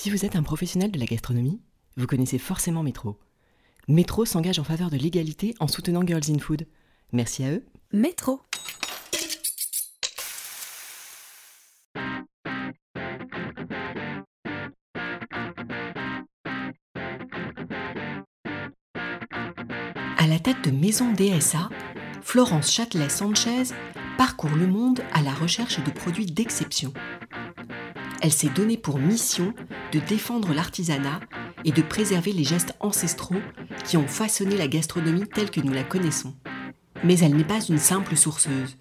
Si vous êtes un professionnel de la gastronomie, vous connaissez forcément Métro. Métro s'engage en faveur de l'égalité en soutenant Girls in Food. Merci à eux. Métro. À la tête de Maison DSA, Florence Châtelet-Sanchez parcourt le monde à la recherche de produits d'exception. Elle s'est donnée pour mission de défendre l'artisanat et de préserver les gestes ancestraux qui ont façonné la gastronomie telle que nous la connaissons. Mais elle n'est pas une simple sourceuse.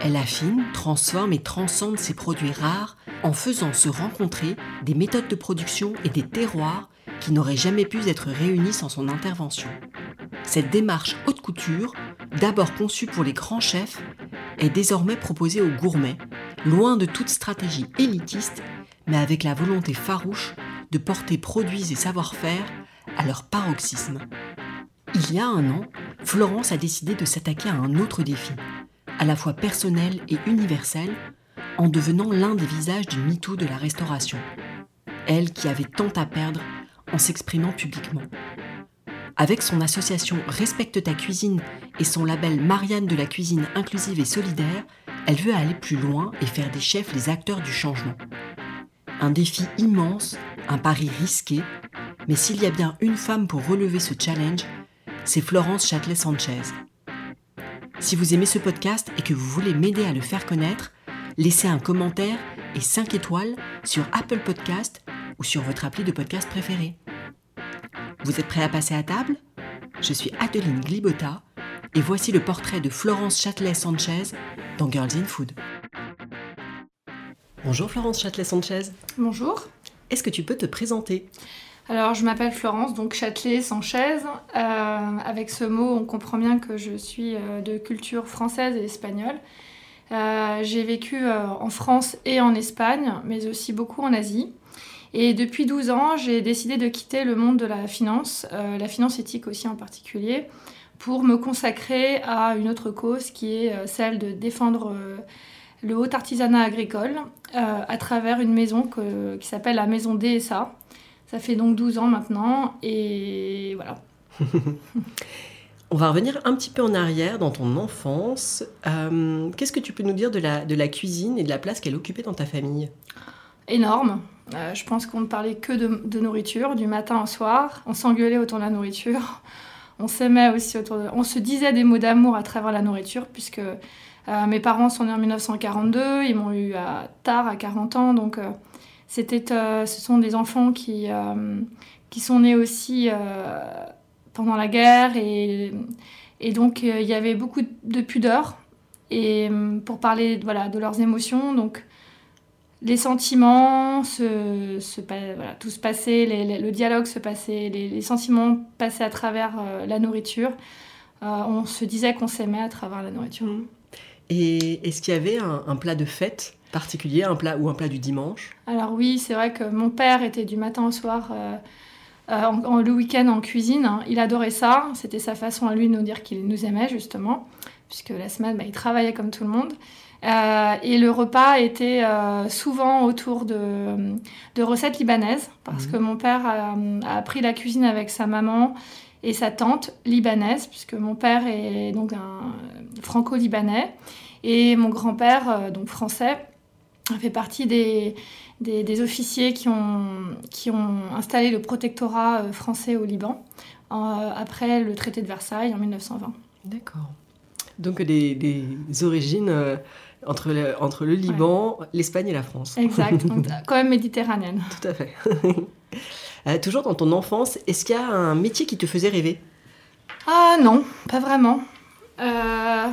Elle affine, transforme et transcende ses produits rares en faisant se rencontrer des méthodes de production et des terroirs qui n'auraient jamais pu être réunis sans son intervention. Cette démarche haute couture, d'abord conçue pour les grands chefs, est désormais proposée aux gourmets, loin de toute stratégie élitiste, mais avec la volonté farouche de porter produits et savoir-faire à leur paroxysme. Il y a un an, Florence a décidé de s'attaquer à un autre défi, à la fois personnel et universel, en devenant l'un des visages du MeToo de la restauration. Elle qui avait tant à perdre en s'exprimant publiquement. Avec son association Respecte ta cuisine et son label Marianne de la cuisine inclusive et solidaire, elle veut aller plus loin et faire des chefs les acteurs du changement. Un défi immense, un pari risqué, mais s'il y a bien une femme pour relever ce challenge, c'est Florence Châtelet-Sanchez. Si vous aimez ce podcast et que vous voulez m'aider à le faire connaître, laissez un commentaire et 5 étoiles sur Apple Podcast ou sur votre appli de podcast préféré. Vous êtes prêt à passer à table? Je suis Adeline Glibota et voici le portrait de Florence Châtelet-Sanchez dans Girls in Food. Bonjour Florence Châtelet-Sanchez. Bonjour. Est-ce que tu peux te présenter? Alors, je m'appelle Florence, donc Châtelet-Sanchez. Euh, avec ce mot, on comprend bien que je suis euh, de culture française et espagnole. Euh, j'ai vécu en France et en Espagne, mais aussi beaucoup en Asie. Et depuis 12 ans, j'ai décidé de quitter le monde de la finance, euh, la finance éthique aussi en particulier, pour me consacrer à une autre cause qui est euh, celle de défendre euh, le haut artisanat agricole euh, à travers une maison que- qui s'appelle la maison DSA. Ça fait donc 12 ans maintenant et voilà. On va revenir un petit peu en arrière dans ton enfance. Euh, Qu'est-ce que tu peux nous dire de la, de la cuisine et de la place qu'elle occupait dans ta famille? Énorme. Euh, je pense qu'on ne parlait que de, de nourriture du matin au soir. On s'engueulait autour de la nourriture. On s'aimait aussi autour de... On se disait des mots d'amour à travers la nourriture puisque euh, mes parents sont nés en 1942, ils m'ont eu à tard, à 40 ans, donc euh, c'était, euh, ce sont des enfants qui, euh, qui sont nés aussi euh, pendant la guerre et, et donc euh, il y avait beaucoup de pudeur et euh, pour parler voilà, de leurs émotions, donc les sentiments, se, se voilà, tout se passait, les- les- le dialogue se passait, les, les sentiments passaient à travers euh, la nourriture. Euh, on se disait qu'on s'aimait à travers la nourriture. Et est-ce qu'il y avait un, un plat de fête particulier, un plat ou un plat du dimanche? Alors oui, c'est vrai que mon père était du matin au soir, euh, euh, en- en- le week-end en cuisine. hein. Il adorait ça. C'était sa façon à lui de nous dire qu'il nous aimait justement, puisque la semaine, bah, il travaillait comme tout le monde. Euh, et le repas était euh, souvent autour de, de recettes libanaises, parce Mhm. que mon père a, a appris la cuisine avec sa maman et sa tante libanaise, puisque mon père est donc un franco-libanais, et mon grand-père, euh, donc français, fait partie des, des, des officiers qui ont, qui ont installé le protectorat français au Liban après le traité de Versailles en 1920. D'accord. Donc des, des origines euh, entre, le, entre le Liban, l'Espagne et la France. Exact, donc quand même méditerranéenne. Tout à fait. Euh, toujours dans ton enfance, est-ce qu'il y a un métier qui te faisait rêver? Ah non, pas vraiment. Euh,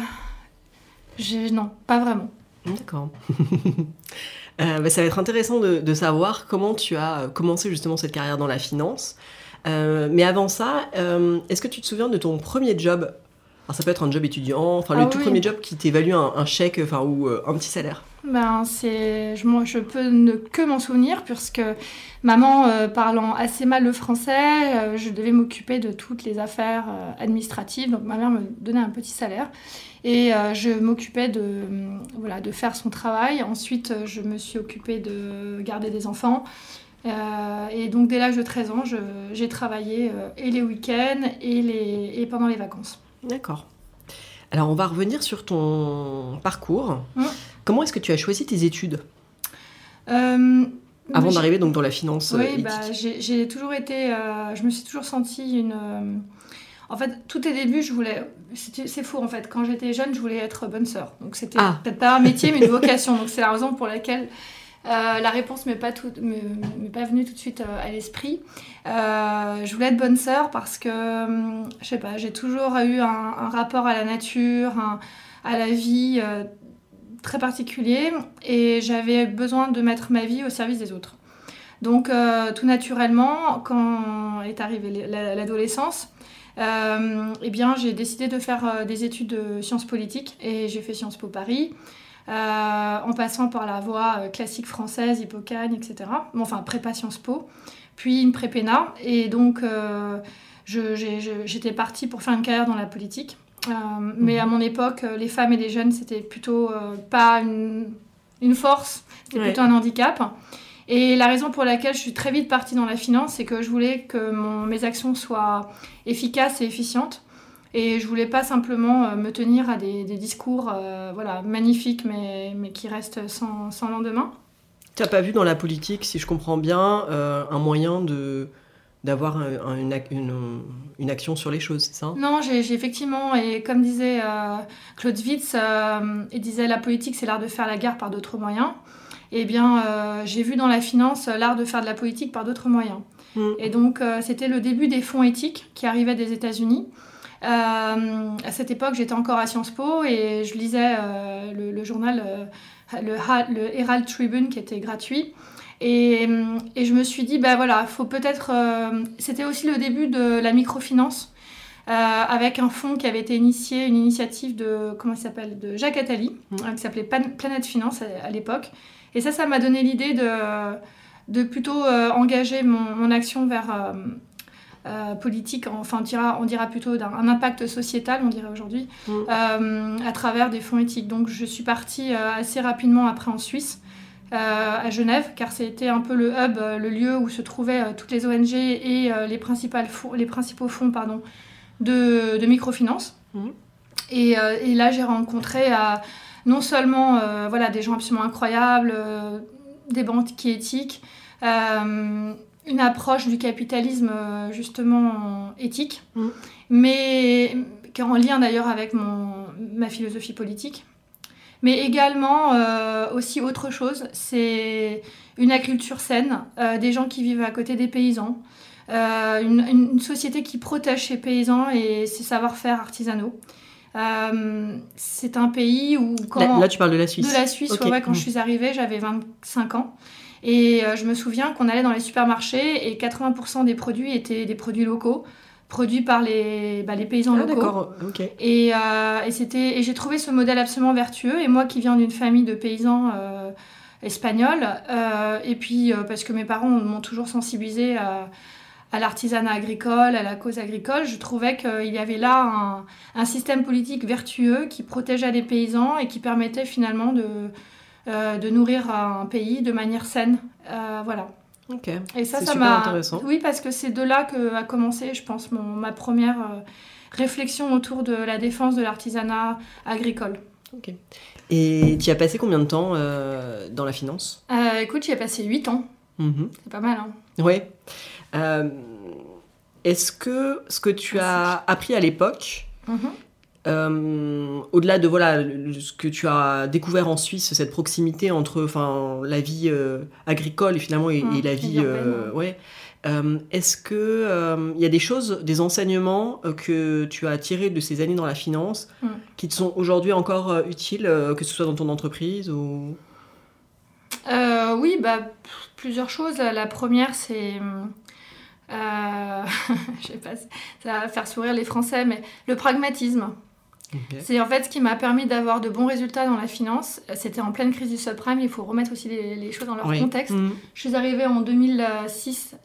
non, pas vraiment. D'accord. Euh, bah, ça va être intéressant de, de savoir comment tu as commencé justement cette carrière dans la finance. Mais avant ça, est-ce que tu te souviens de ton premier job? Alors ça peut être un job étudiant, enfin le Ah tout oui. premier job qui t'évalue un, un chèque, enfin ou euh, un petit salaire. Ben, c'est, je, moi, je peux ne que m'en souvenir puisque maman euh, parlant assez mal le français, euh, je devais m'occuper de toutes les affaires euh, administratives. Donc ma mère me donnait un petit salaire et euh, je m'occupais de, euh, voilà, de faire son travail. Ensuite, euh, je me suis occupée de garder des enfants. Euh, et donc dès l'âge de 13 ans, j'ai travaillé et les week-ends et, les, et pendant les vacances. D'accord. Alors on va revenir sur ton parcours. Mmh. Comment est-ce que tu as choisi tes études? Avant d'arriver donc dans la finance. Oui, bah, j'ai toujours été. je me suis toujours sentie une en fait, tout au début, je voulais. C'est faux en fait. Quand j'étais jeune, je voulais être bonne sœur. Donc c'était ah. peut-être pas un métier, mais une vocation. Donc c'est la raison pour laquelle euh, la réponse m'est pas m'est pas venue tout de suite euh, à l'esprit. Euh, je voulais être bonne sœur parce que hum, je sais pas, j'ai toujours eu un, rapport à la nature, à la vie très particulier, et j'avais besoin de mettre ma vie au service des autres. Donc tout naturellement, quand est arrivée l'adolescence, eh bien, j'ai décidé de faire des études de sciences politiques et j'ai fait Sciences Po Paris. Euh, en passant par la voie classique française, Hippocagne, etc. enfin, prépa Sciences Po, puis une prépéna. Et donc, j'étais partie pour faire une carrière dans la politique. Mais à mhm. mon époque, les femmes et les jeunes, c'était plutôt pas une, une force, c'était plutôt un handicap. Et la raison pour laquelle je suis très vite partie dans la finance, c'est que je voulais que mes actions soient efficaces et efficientes. Et je voulais pas simplement euh, me tenir à des, discours euh, voilà, magnifiques, mais, mais qui restent sans, sans lendemain. Tu n'as pas vu dans la politique, si je comprends bien, euh, un moyen de d'avoir une, une, une, action sur les choses, c'est ça? Non, j'ai effectivement, et comme disait Claude Witz, il disait la politique c'est l'art de faire la guerre par d'autres moyens eh bien, j'ai vu dans la finance l'art de faire de la politique par d'autres moyens. Mm. Et donc, c'était le début des fonds éthiques qui arrivaient des États-Unis. Euh, à cette époque, j'étais encore à Sciences Po et je lisais le, journal, le, Herald Tribune, qui était gratuit. Et, et je me suis dit, ben voilà, faut peut-être. c'était aussi le début de la microfinance. avec un fonds qui avait été initié, une initiative de, comment il s'appelle, de Jacques Attali, mm. qui s'appelait Planète Finance à l'époque, et ça, ça m'a donné l'idée de, de plutôt euh, engager mon, action vers euh, euh, politique, enfin on dira, on dira plutôt d'un impact sociétal, on dirait aujourd'hui, mm. à travers des fonds éthiques. Donc je suis partie assez rapidement après en Suisse. à Genève, car c'était un peu le hub, le lieu où se trouvaient toutes les ONG et les, principales les principaux fonds pardon, de, de microfinance. Mm. Et, et, là, j'ai rencontré non seulement euh, voilà, des gens absolument incroyables, euh, des banquiers éthiques, euh, une approche du capitalisme justement éthique, mm. mais qui est en lien d'ailleurs avec mon, ma philosophie politique. Mais également aussi autre chose, c'est une agriculture saine, des gens qui vivent à côté des paysans, une, une, société qui protège ses paysans et ses savoir-faire artisanaux. Euh, c'est un pays où quand... Là, tu parles de la Suisse. De la Suisse, quand je mm. suis arrivée, j'avais 25 ans. Et euh, je me souviens qu'on allait dans les supermarchés et 80% des produits étaient des produits locaux, produits par les, bah, les paysans ah, locaux. D'accord, ok. Et, euh, et, c'était, et j'ai trouvé ce modèle absolument vertueux. Et moi qui viens d'une famille de paysans espagnols, et puis parce que mes parents m'ont toujours sensibilisé à à l'artisanat agricole, à la cause agricole, je trouvais qu'il y avait là un, système politique vertueux qui protégeait les paysans et qui permettait finalement de, euh, de nourrir un pays de manière saine. Euh, voilà. Ok. Et ça, ça m'a. intéressant. Oui, parce que c'est de là que a commencé, je pense, mon, ma première euh, réflexion autour de la défense de l'artisanat agricole. Ok. Et tu as passé combien de temps dans la finance? Écoute, j'y ai passé 8 ans. Mhm. C'est pas mal, hein Oui. Euh, est-ce que ce que tu as appris à l'époque, mhm. Euh, au-delà de voilà ce que tu as découvert en Suisse, cette proximité entre enfin la vie euh, agricole et finalement et, mhm. la vie ouais. Est-ce que il y a des choses, des enseignements que tu as tirés de ces années dans la finance mhm. qui te sont aujourd'hui encore utiles, que ce soit dans ton entreprise ou? Oui, bah plusieurs choses. La première, c'est euh, je sais pas, ça va faire sourire les Français, mais le pragmatisme. C'est en fait ce qui m'a permis d'avoir de bons résultats dans la finance. C'était en pleine crise du subprime, il faut remettre aussi les, choses dans leur contexte. Mhm. Je suis arrivée en 2006,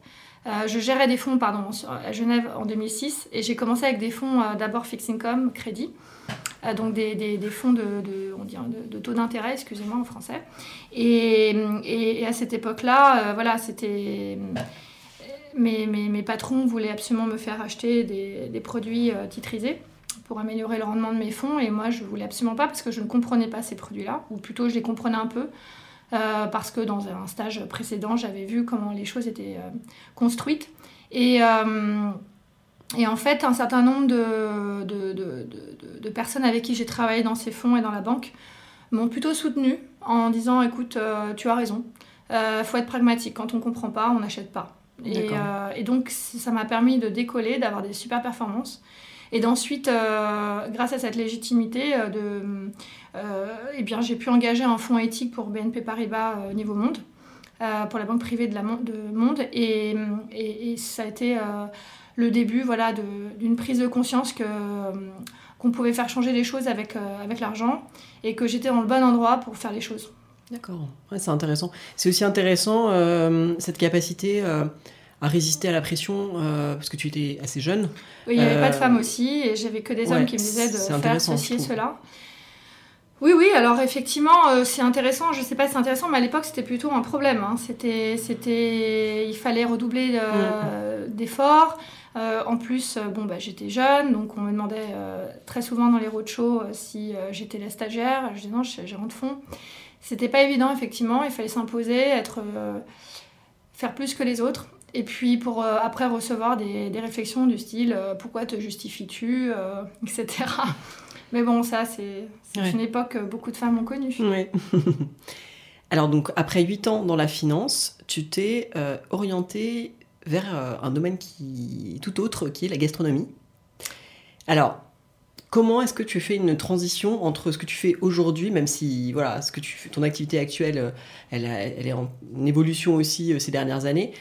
euh, je gérais des fonds pardon, à Genève en 2006 et j'ai commencé avec des fonds euh, d'abord fixed income, crédit, donc des, des, des, fonds de, de, on de, taux d'intérêt, excusez-moi en français. Et, et, à cette époque-là, voilà, c'était mes, mes, patrons voulaient absolument me faire acheter des, des produits titrisés pour améliorer le rendement de mes fonds. Et moi, je voulais absolument pas parce que je ne comprenais pas ces produits-là, ou plutôt je les comprenais un peu. parce que dans un stage précédent, j'avais vu comment les choses étaient construites. Et, et en fait, un certain nombre de, de, de, de personnes avec qui j'ai travaillé dans ces fonds et dans la banque m'ont plutôt soutenu en disant écoute, euh, tu as raison, il euh, faut être pragmatique. Quand on ne comprend pas, on n'achète pas. Et, euh, et, donc, ça m'a permis de décoller, d'avoir des super performances. Et d'ensuite, grâce à cette légitimité, de, eh bien, j'ai pu engager un fonds éthique pour BNP Paribas au niveau monde, pour la banque privée de, la de Monde. Et, ça a été le début voilà, d'une prise de conscience que, qu'on pouvait faire changer les choses avec, euh, avec l'argent et que j'étais dans le bon endroit pour faire les choses. D'accord, c'est intéressant. C'est aussi intéressant euh, cette capacité euh, à résister à la pression parce que tu étais assez jeune. Oui, il n'y avait pas de femmes aussi et j'avais que des hommes qui me disaient de faire ceci et cela. Oui, oui, alors effectivement, c'est intéressant. Je ne sais pas si c'est intéressant, mais à l'époque, c'était plutôt un problème. Hein. C'était, c'était, il fallait redoubler mm. d'efforts. Euh, en plus, euh, bon, bah, j'étais jeune, donc on me demandait euh, très souvent dans les roadshows si j'étais la stagiaire. Je disais non, je suis gérant de fond. C'était pas évident, effectivement. Il fallait s'imposer, être, faire plus que les autres. Et puis pour après recevoir des, des, réflexions du style pourquoi te justifies-tu, etc. Mais bon, ça, c'est une époque que beaucoup de femmes ont connue. Oui. Alors donc, après 8 ans dans la finance, tu t'es orientée vers euh, un domaine qui tout autre, qui est la gastronomie. Alors, comment est-ce que tu fais une transition entre ce que tu fais aujourd'hui, même si voilà, ce que tu ton activité actuelle, euh, elle, elle est en évolution aussi euh, ces dernières années.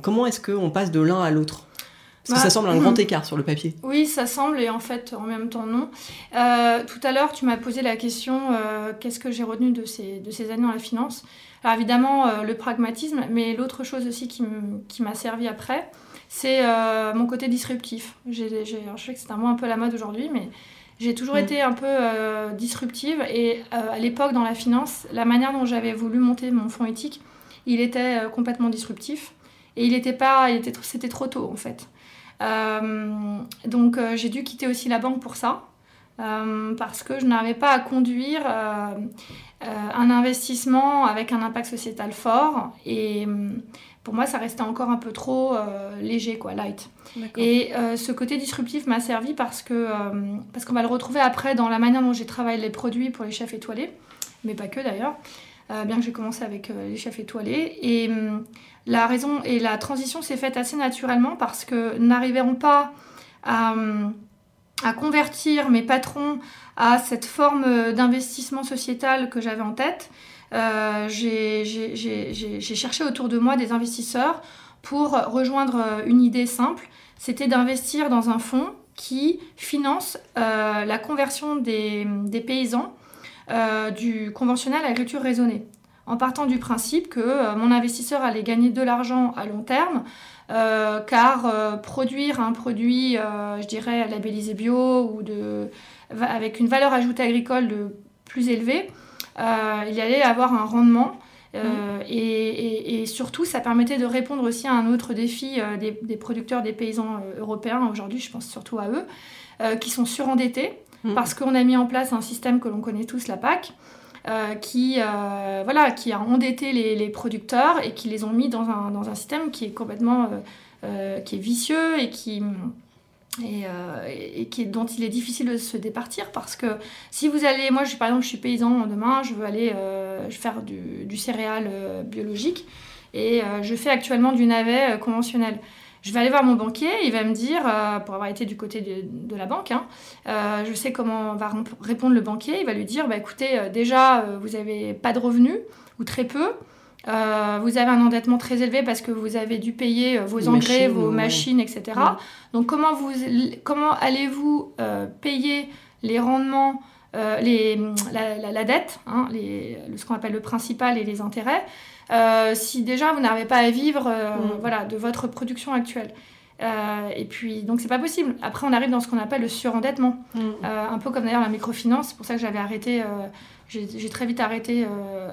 Comment est-ce qu'on passe de l'un à l'autre? Parce que ça bah, semble un grand écart sur le papier. Oui, ça semble, et en fait, en même temps, non. tout à l'heure, tu m'as posé la question qu'est-ce que j'ai retenu de ces, de ces années dans la finance? Alors évidemment, euh, le pragmatisme, mais l'autre chose aussi qui m'a servi après, c'est euh, mon côté disruptif. je sais que c'est un mot un peu à la mode aujourd'hui, mais j'ai toujours mm. été un peu euh, disruptive. Et à l'époque, dans la finance, la manière dont j'avais voulu monter mon fonds éthique, il était complètement disruptif. Et il était pas, c'était trop tôt en fait. donc j'ai dû quitter aussi la banque pour ça. parce que je n'arrivais pas à conduire euh, un investissement avec un impact sociétal fort. Et pour moi, ça restait encore un peu trop euh, léger, quoi, light. Et euh, ce côté disruptif m'a servi parce que parce qu'on va le retrouver après dans la manière dont j'ai travaillé les produits pour les chefs étoilés, mais pas que d'ailleurs. Bien que j'ai commencé avec les chefs étoilés. Et hum, la raison et la transition s'est faite assez naturellement parce que n'arriveront pas à, hum, à convertir mes patrons à cette forme d'investissement sociétal que j'avais en tête. Euh, j'ai cherché autour de moi des investisseurs pour rejoindre une idée simple, c'était d'investir dans un fonds qui finance euh, la conversion des, paysans euh, du conventionnel à l'agriculture raisonnée, en partant du principe que mon investisseur allait gagner de l'argent à long terme euh, car euh, produire un produit, euh, je dirais, labellisé bio ou de, avec une valeur ajoutée agricole de plus élevée, il allait avoir un rendement. Mmh. Et, et, surtout, ça permettait de répondre aussi à un autre défi des, des, producteurs, des paysans européens, aujourd'hui je pense surtout à eux, qui sont surendettés mmh. parce qu'on a mis en place un système que l'on connaît tous, la PAC, euh, qui, euh, voilà, qui a endetté les, producteurs et qui les ont mis dans un, dans un système qui est complètement euh, qui est vicieux et qui, et, qui, dont il est difficile de se départir parce que si vous allez, moi je, par exemple je suis paysan demain, je veux aller faire du, du céréal biologique et je fais actuellement du navet conventionnel. Je vais aller voir mon banquier, il va me dire, euh, pour avoir été du côté de, la banque, hein, euh, je sais comment va répondre le banquier, il va lui dire, bah, écoutez, euh, déjà, vous n'avez pas de revenus, ou très peu, vous avez un endettement très élevé parce que vous avez dû payer vos engrais, vos machines, etc. Donc comment, vous, comment allez-vous payer les rendements, les, la, dette, hein, les, ce qu'on appelle le principal et les intérêts, euh, si déjà vous n'arrivez pas à vivre euh, mm. voilà, de votre production actuelle. et puis, donc, c'est pas possible. Après, on arrive dans ce qu'on appelle le surendettement. Mm. un peu comme d'ailleurs la microfinance. C'est pour ça que j'avais arrêté j'ai très vite arrêté euh,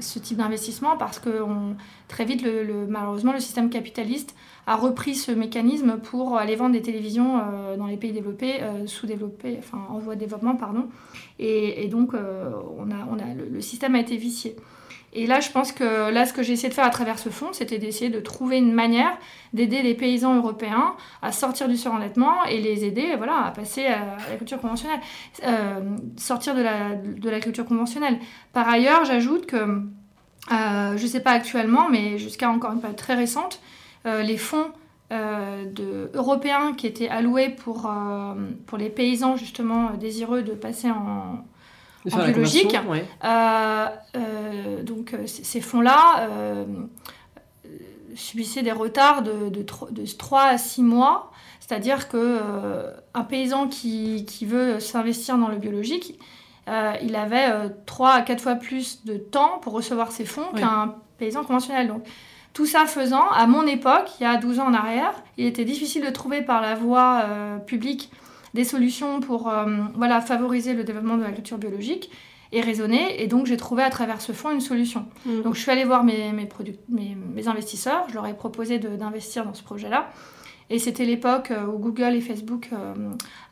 ce type d'investissement parce que on, très vite, le, malheureusement, le système capitaliste a repris ce mécanisme pour aller vendre des télévisions euh, dans les pays développés, euh, sous-développés, enfin en voie de développement, pardon. Et, donc, on a, on a, le, système a été vicié. Et là, je pense que là, ce que j'ai essayé de faire à travers ce fonds, c'était d'essayer de trouver une manière d'aider les paysans européens à sortir du surendettement et les aider voilà, à passer à la culture conventionnelle, euh, sortir de la, de la culture conventionnelle. Par ailleurs, j'ajoute que, euh, je ne sais pas actuellement, mais jusqu'à encore une période très récente, euh, les fonds de, européens qui étaient alloués pour, pour les paysans justement désireux de passer en, en biologique. Euh, euh, donc euh, ces fonds-là subissaient des retards de, de, 3 à 6 mois. C'est-à-dire qu'un paysan qui, qui veut s'investir dans le biologique, il avait 3 à 4 fois plus de temps pour recevoir ses fonds qu'un paysan conventionnel. Donc, tout ça faisant, à mon époque, il y a 12 ans en arrière, il était difficile de trouver par la voie publique des solutions pour euh, voilà, favoriser le développement de l'agriculture biologique et raisonner. Et donc, j'ai trouvé à travers ce fonds une solution. Mm. Donc, je suis allée voir mes, mes, mes, investisseurs. Je leur ai proposé d'investir dans ce projet-là. Et c'était l'époque euh, où Google et Facebook euh,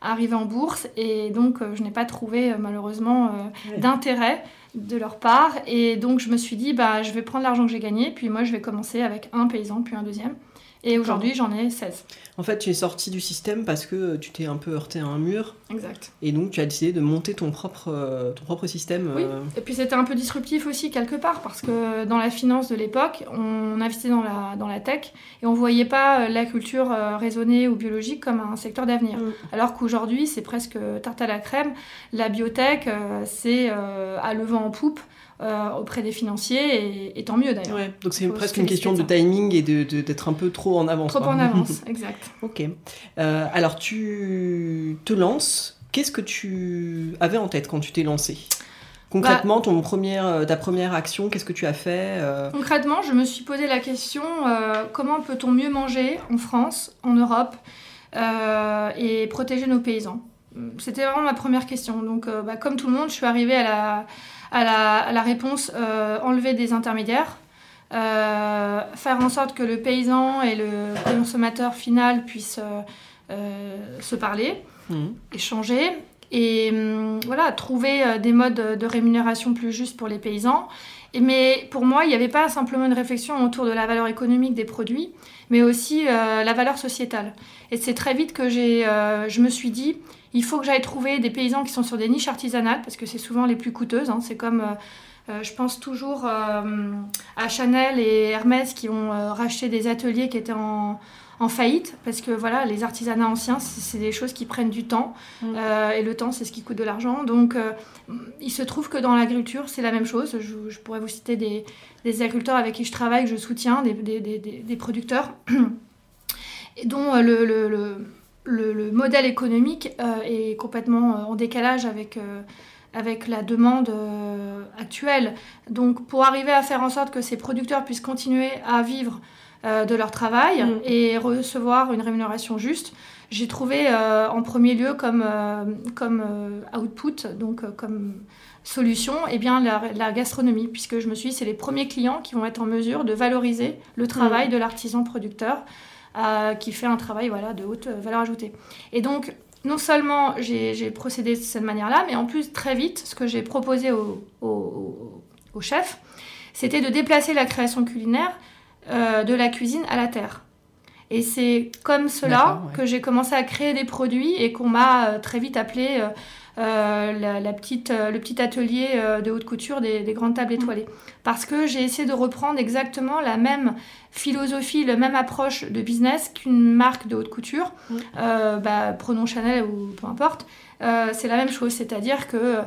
arrivaient en bourse. Et donc, je n'ai pas trouvé malheureusement d'intérêt de leur part. Et donc, je me suis dit, bah, je vais prendre l'argent que j'ai gagné. Puis moi, je vais commencer avec un paysan, puis un deuxième. Et aujourd'hui, j'en ai 16. En fait, tu es sorti du système parce que tu t'es un peu heurté à un mur. Exact. Et donc, tu as décidé de monter ton propre, euh, ton propre système. Oui. Euh. Et puis, c'était un peu disruptif aussi, quelque part, parce que dans la finance de l'époque, on investissait dans la, dans la tech et on ne voyait pas euh, la culture raisonnée ou biologique comme un secteur d'avenir. Mm. Alors qu'aujourd'hui, c'est presque tarte à la crème. La biotech, c'est à le vent en poupe. Euh, auprès des financiers, et, tant mieux d'ailleurs. Ouais, donc c'est presque une question de timing et d'être de, un peu trop en avance. Trop en avance, exact. ok. Euh, alors tu te lances. Qu'est-ce que tu avais en tête quand tu t'es lancé Concrètement, bah, ton première, euh, ta première action, qu'est-ce que tu as fait Concrètement, je me suis posé la question comment peut-on mieux manger en France, en Europe, et protéger nos paysans? C'était vraiment ma première question. Donc, bah, comme tout le monde, je suis arrivée à la, à la, réponse euh, enlever des intermédiaires, euh, faire en sorte que le paysan et le consommateur final puissent euh, se parler, mmh. échanger, et hum, voilà, trouver des modes de rémunération plus justes pour les paysans. mais pour moi, il n'y avait pas simplement une réflexion autour de la valeur économique des produits, mais aussi la valeur sociétale. Et c'est très vite que j'ai, je me suis dit, il faut que j'aille trouver des paysans qui sont sur des niches artisanales, parce que c'est souvent les plus coûteuses. Hein. C'est comme, euh, euh, je pense toujours euh, à Chanel et Hermès qui ont racheté des ateliers qui étaient en, faillite, parce que voilà, les artisanats anciens, c'est des choses qui prennent du temps, mm. et le temps, c'est ce qui coûte de l'argent. Donc, il se trouve que dans l'agriculture, c'est la même chose. Je, pourrais vous citer des, agriculteurs avec qui je travaille, que je soutiens, des, producteurs, dont le le, modèle économique euh, est complètement euh, en décalage avec, euh, avec la demande actuelle. Donc pour arriver à faire en sorte que ces producteurs puissent continuer à vivre de leur travail mm. et recevoir une rémunération juste, j'ai trouvé en premier lieu comme, comme output, donc comme solution, eh bien, la, gastronomie, puisque je me suis dit, c'est les premiers clients qui vont être en mesure de valoriser le travail mm. de l'artisan producteur qui fait un travail voilà, de haute valeur ajoutée. Et donc, non seulement j'ai procédé de cette manière-là, mais en plus, très vite, ce que j'ai proposé au, au, chef, c'était de déplacer la création culinaire euh, de la cuisine à la terre. Et c'est comme cela que j'ai commencé à créer des produits et qu'on m'a euh, très vite appelé euh, la, petite, euh, le petit atelier euh, de haute couture des, grandes tables mm. étoilées. Parce que j'ai essayé de reprendre exactement la même philosophie, la même approche de business qu'une marque de haute couture. Mm. bah, prenons Chanel ou peu importe. c'est la même chose, c'est-à-dire que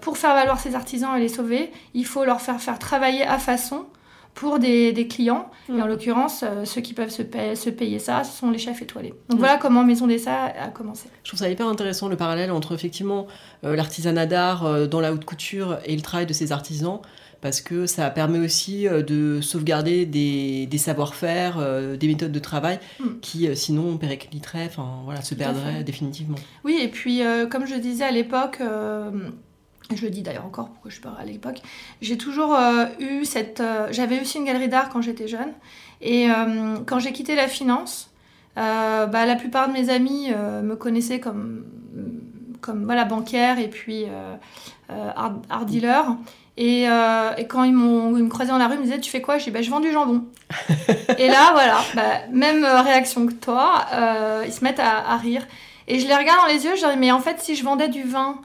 pour faire valoir ces artisans et les sauver, il faut leur faire faire travailler à façon pour des, clients. Et en mm. l'occurrence, euh, ceux qui peuvent se, se, payer ça, ce sont les chefs étoilés. Donc mm. voilà comment Maison des Dessins a commencé. Je trouve ça hyper intéressant le parallèle entre effectivement euh, l'artisanat d'art euh, dans la haute couture et le travail de ces artisans parce que ça permet aussi de sauvegarder des, savoir-faire, des méthodes de travail mm. qui sinon péricliteraient, enfin voilà, se perdraient définitivement. Oui, et puis comme je disais à l'époque, je le dis d'ailleurs encore, pourquoi je suis pas à l'époque, j'ai toujours eu cette... J'avais aussi une galerie d'art quand j'étais jeune, et quand j'ai quitté la finance, bah, la plupart de mes amis me connaissaient comme comme voilà, bancaire et puis euh, euh, art, dealer. Et, euh, et, quand ils, m'ont, ils me croisaient dans la rue, ils me disaient Tu fais quoi? Je dis bah, Je vends du jambon. et là, voilà, bah, même réaction que toi, ils se mettent à, à, rire. Et je les regarde dans les yeux, je leur dis Mais en fait, si je vendais du vin,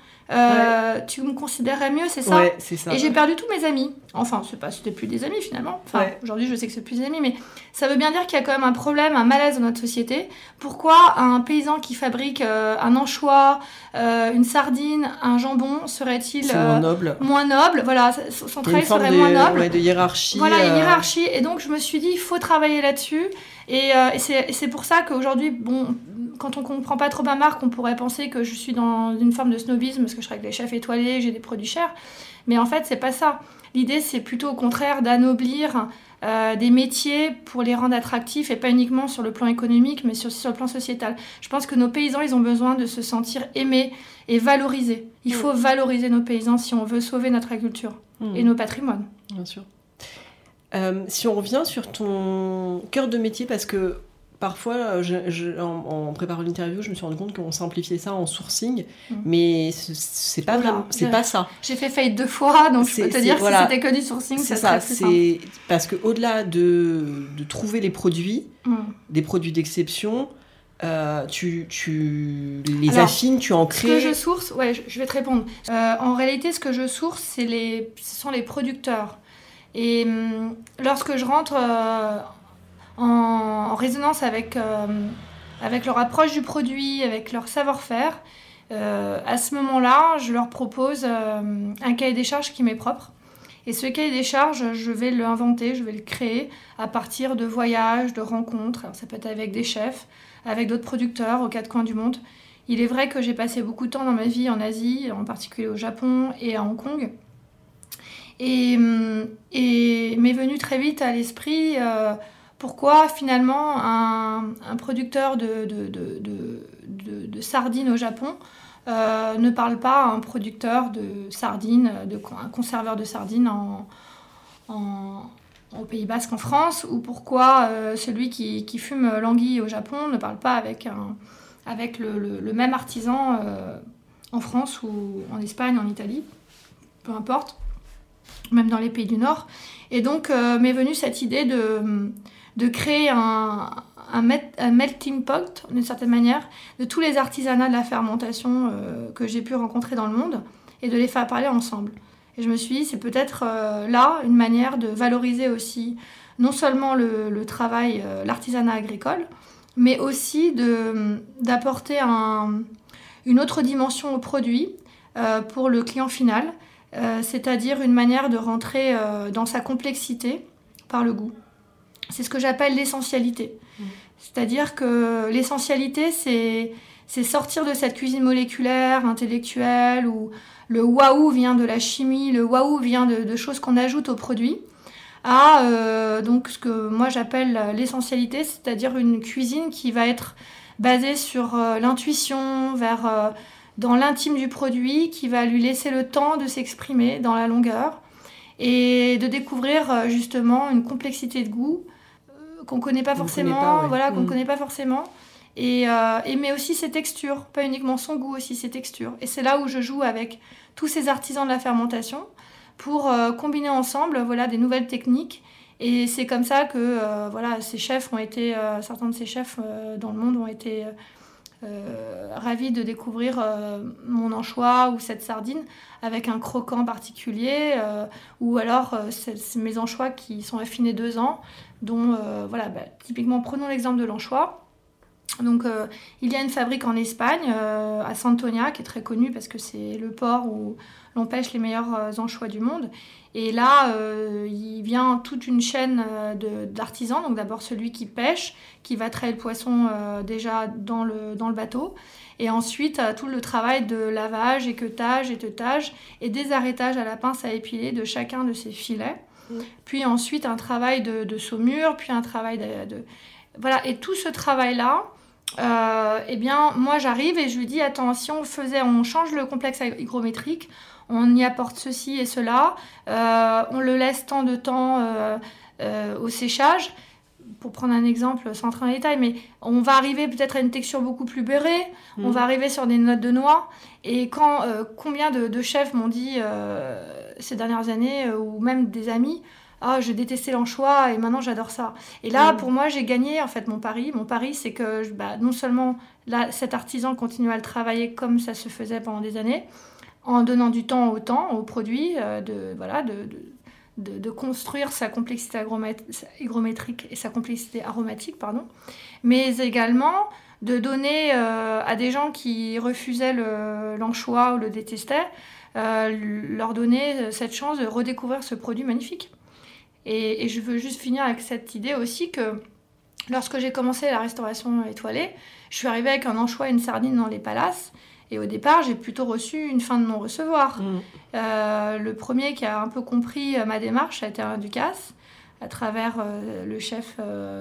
tu me considérerais mieux, c'est ça ouais, c'est ça. Et j'ai perdu tous mes amis. Enfin, c'est pas, c'était plus des amis finalement. Enfin, aujourd'hui, je sais que c'est plus des amis, mais ça veut bien dire qu'il y a quand même un problème, un malaise dans notre société. Pourquoi un paysan qui fabrique euh, un anchois, euh, une sardine, un jambon serait-il moins euh, noble Moins noble, voilà, son travail serait moins noble. De hiérarchie. Voilà, une hiérarchie. Et donc, je me suis dit, il faut travailler là-dessus. Et, et c'est pour ça qu'aujourd'hui, bon, quand on comprend pas trop ma marque, on pourrait penser que je suis dans une forme de snobisme parce que je travaille avec les chefs étoilés, j'ai des produits chers. Mais en fait, c'est pas ça. L'idée, c'est plutôt au contraire d'anoblir euh, des métiers pour les rendre attractifs et pas uniquement sur le plan économique, mais aussi sur le plan sociétal. Je pense que nos paysans, ils ont besoin de se sentir aimés et valorisés. Il faut valoriser nos paysans si on veut sauver notre agriculture mmh. et nos patrimoines. Bien sûr. Euh, si on revient sur ton cœur de métier, parce que parfois, euh, en, préparant l'interview, je me suis rendu compte qu'on simplifiait ça en sourcing, mm. mais c'est pas vraiment, c'est pas ça. J'ai fait faillite deux fois, donc je peux te dire que si c'était que du sourcing, c'est ça. C'est parce que au-delà de, de, trouver les produits, mm. des produits d'exception. Euh, tu, tu, les affines, tu en crées. Ce que je source, ouais, je, vais te répondre. Euh, en réalité, ce que je source, c'est les, ce sont les producteurs. Et hum, lorsque je rentre en, résonance avec, euh, avec leur approche du produit, avec leur savoir-faire, euh, à ce moment-là, je leur propose euh, un cahier des charges qui m'est propre. Et ce cahier des charges, je vais l'inventer, je vais le créer à partir de voyages, de rencontres. ça peut être avec des chefs, avec d'autres producteurs aux quatre coins du monde. Il est vrai que j'ai passé beaucoup de temps dans ma vie en Asie, en particulier au Japon et à Hong Kong. Et, et m'est venu très vite à l'esprit pourquoi finalement un, producteur de, sardines au Japon euh, ne parle pas à un producteur de sardines, un conserveur de sardines au Pays Basque en France, ou pourquoi euh, celui qui, fume l'anguille au Japon ne parle pas avec, le, même artisan euh, en France ou en Espagne, en Italie, peu importe, même dans les pays du Nord. Et donc m'est venue cette idée de de créer un, melting pot, d'une certaine manière, de tous les artisanats de la fermentation euh, que j'ai pu rencontrer dans le monde et de les faire parler ensemble. Et je me suis dit, c'est peut-être euh, là une manière de valoriser aussi non seulement le, travail, euh, l'artisanat agricole, mais aussi d'apporter une autre dimension au produit pour le client final, c'est-à-dire une manière de rentrer dans sa complexité par le goût. C'est ce que j'appelle l'essentialité. Mm. C'est-à-dire que l'essentialité, c'est sortir de cette cuisine moléculaire, intellectuelle, où le waouh vient de la chimie, le waouh vient de, choses qu'on ajoute au produit, à euh, donc ce que moi j'appelle l'essentialité, c'est-à-dire une cuisine qui va être basée sur euh, l'intuition, vers euh, dans l'intime du produit, qui va lui laisser le temps de s'exprimer dans la longueur et de découvrir justement une complexité de goût qu'on connaît pas forcément, voilà, qu'on mm. connaît pas forcément. Et, euh, et, mais aussi ses textures, pas uniquement son goût, aussi ses textures. Et c'est là où je joue avec tous ces artisans de la fermentation pour euh, combiner ensemble voilà, des nouvelles techniques. Et c'est comme ça que euh, voilà, ces chefs ont été, certains de ces chefs dans le monde ont été ravis de découvrir mon anchois ou cette sardine avec un croquant particulier, ou alors mes anchois qui sont affinés deux ans, dont, euh, voilà, bah, typiquement, prenons l'exemple de l'anchois. Donc il y a une fabrique en Espagne, à Santonia, qui est très connue parce que c'est le port où l'on pêche les meilleurs anchois du monde. Et là, il vient toute une chaîne d'artisans. Donc d'abord celui qui pêche, qui va traiter le poisson déjà dans le, dans le bateau. Et ensuite, tout le travail de lavage, équeutage, éteutage et des arrêtages à la pince à épiler de chacun de ces filets. Mm. Puis ensuite, un travail de, saumure, puis un travail de, Voilà, et tout ce travail-là, euh, eh bien, moi j'arrive et je lui dis attends, si on faisait, on change le complexe hygrométrique, on y apporte ceci et cela, euh, on le laisse tant de temps euh, au séchage, pour prendre un exemple sans entrer dans les détails, mais on va arriver peut-être à une texture beaucoup plus beurrée, on mm. va arriver sur des notes de noix. Et quand euh, combien de, chefs m'ont dit euh, ces dernières années, euh, ou même des amis, ah, je détestais l'anchois et maintenant j'adore ça. Et là, mm. pour moi, j'ai gagné en fait mon pari. Mon pari, c'est que bah, non seulement là, cet artisan continue à le travailler comme ça se faisait pendant des années, en donnant du temps au temps, au produit, de, voilà, de de, construire sa complexité hygrométrique et sa complexité aromatique, pardon, mais également de donner euh, à des gens qui refusaient l'anchois ou le détestaient, euh, leur donner cette chance de redécouvrir ce produit magnifique. Et, et, je veux juste finir avec cette idée aussi que lorsque j'ai commencé la restauration étoilée, je suis arrivée avec un anchois et une sardine dans les palaces. Et au départ, j'ai plutôt reçu une fin de non-recevoir. Mm. Euh, le premier qui a un peu compris euh, ma démarche a été un Ducasse, à travers euh, le chef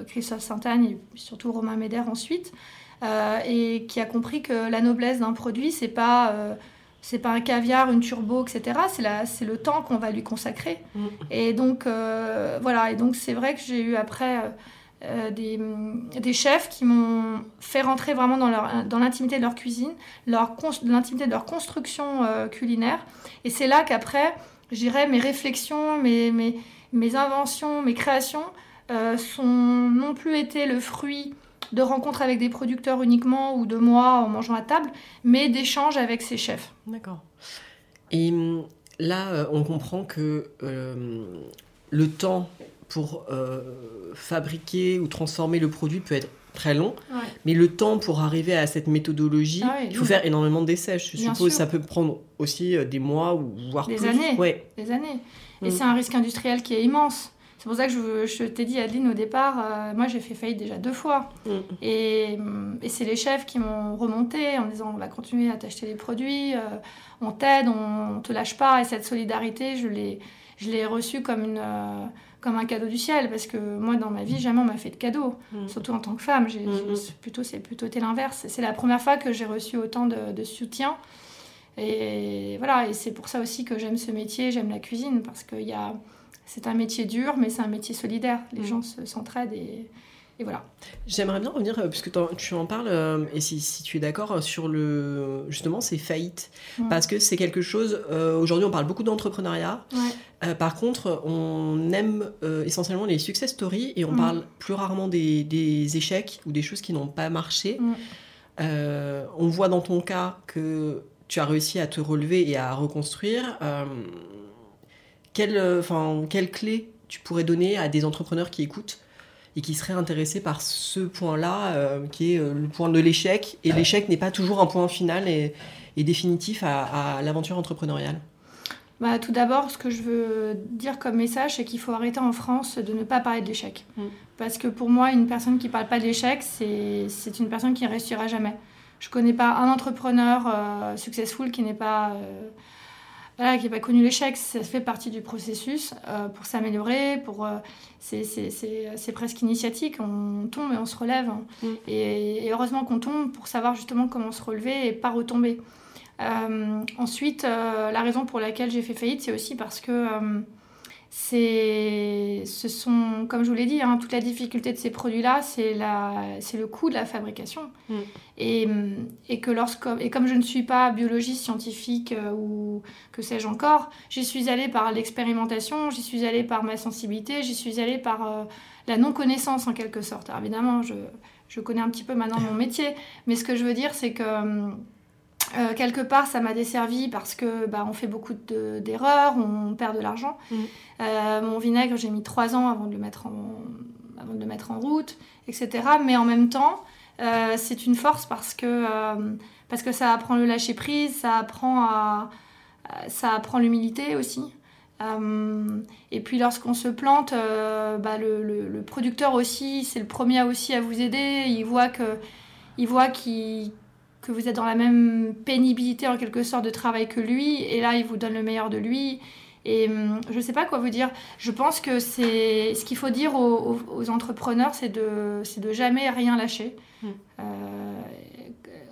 Christophe Saint-Agne et surtout Romain Médère ensuite, et qui a compris que la noblesse d'un produit, c'est pas c'est pas un caviar, une turbo, etc. C'est le temps qu'on va lui consacrer. Mm. Et donc voilà. Et donc c'est vrai que j'ai eu après euh, des, des, chefs qui m'ont fait rentrer vraiment dans, leur, dans l'intimité de leur cuisine, leur, l'intimité de leur construction euh, culinaire. Et c'est là qu'après, j'irai mes réflexions, mes, mes, mes, inventions, mes créations euh, sont non plus été le fruit de rencontres avec des producteurs uniquement ou de moi en mangeant à table, mais d'échanges avec ces chefs. D'accord. Et hum, là, on comprend que le temps pour euh, fabriquer ou transformer le produit peut être très long, mais le temps pour arriver à cette méthodologie, ah il faut faire énormément d'essais. Je suppose ça peut prendre aussi euh, des mois ou voire des plus. Années. Ouais. Des années. Et mm. c'est un risque industriel qui est immense. C'est pour ça que je, je t'ai dit, Adeline, au départ, euh, moi j'ai fait faillite déjà deux fois. Mm. Et, et c'est les chefs qui m'ont remonté en disant on va continuer à t'acheter des produits, on t'aide, on, ne te lâche pas. Et cette solidarité, je l'ai, je l'ai reçue comme une comme un cadeau du ciel parce que moi dans ma vie jamais on m'a fait de cadeau. Mm. surtout en tant que femme j'ai, mm, mm. plutôt c'est plutôt l'inverse. C'est la première fois que j'ai reçu autant de, soutien. Et voilà et c'est pour ça aussi que j'aime ce métier j'aime la cuisine parce que y a c'est un métier dur mais c'est un métier solidaire. Les gens s'entraident et et voilà. J'aimerais bien revenir, euh, puisque tu en parles, euh, et si, si, tu es d'accord, euh, sur le, justement ces faillites. Parce que c'est quelque chose, aujourd'hui on parle beaucoup d'entrepreneuriat. par contre, on aime essentiellement les success stories et on parle plus rarement des, des, échecs ou des choses qui n'ont pas marché. on voit dans ton cas que tu as réussi à te relever et à reconstruire. quelle, quelle clé tu pourrais donner à des entrepreneurs qui écoutent et qui serait intéressé par ce point-là, euh, qui est euh, le point de l'échec. Et l'échec n'est pas toujours un point final et, définitif à, l'aventure entrepreneuriale. Bah, tout d'abord, ce que je veux dire comme message, c'est qu'il faut arrêter en France de ne pas parler de l'échec. Mm. Parce que pour moi, une personne qui ne parle pas de l'échec, c'est une personne qui ne réussira jamais. Je ne connais pas un entrepreneur euh, successful qui n'est pas voilà, qui n'a pas connu l'échec, ça fait partie du processus euh, pour s'améliorer, pour euh, c'est presque initiatique, on tombe et on se relève. Hein. Mm. Et, heureusement qu'on tombe pour savoir justement comment se relever et pas retomber. Euh, ensuite, la raison pour laquelle j'ai fait faillite, c'est aussi parce que c'est, ce sont, comme je vous l'ai dit, hein, toute la difficulté de ces produits-là, c'est, la, c'est le coût de la fabrication. Mm. Et, et, que lorsque, et comme je ne suis pas biologiste scientifique euh, ou que sais-je encore, j'y suis allée par l'expérimentation, j'y suis allée par ma sensibilité, j'y suis allée par euh, la non-connaissance en quelque sorte. Alors évidemment, je, je, connais un petit peu maintenant mon métier, mais ce que je veux dire, c'est que euh, quelque part, ça m'a desservi parce que bah, on fait beaucoup d'erreurs, on perd de l'argent. Mm. Euh, mon vinaigre, j'ai mis trois ans avant de le mettre en, avant de le mettre en route, etc. Mais en même temps, c'est une force parce que, parce que ça apprend le lâcher prise, ça apprend, à, ça apprend l'humilité aussi. et puis lorsqu'on se plante, bah, le, le, producteur aussi, c'est le premier aussi à vous aider. Il voit que, il voit qu'il que vous êtes dans la même pénibilité en quelque sorte de travail que lui, et là il vous donne le meilleur de lui. Et hum, je ne sais pas quoi vous dire. Je pense que c'est ce qu'il faut dire aux, entrepreneurs, c'est de, de jamais rien lâcher. Hmm. Euh,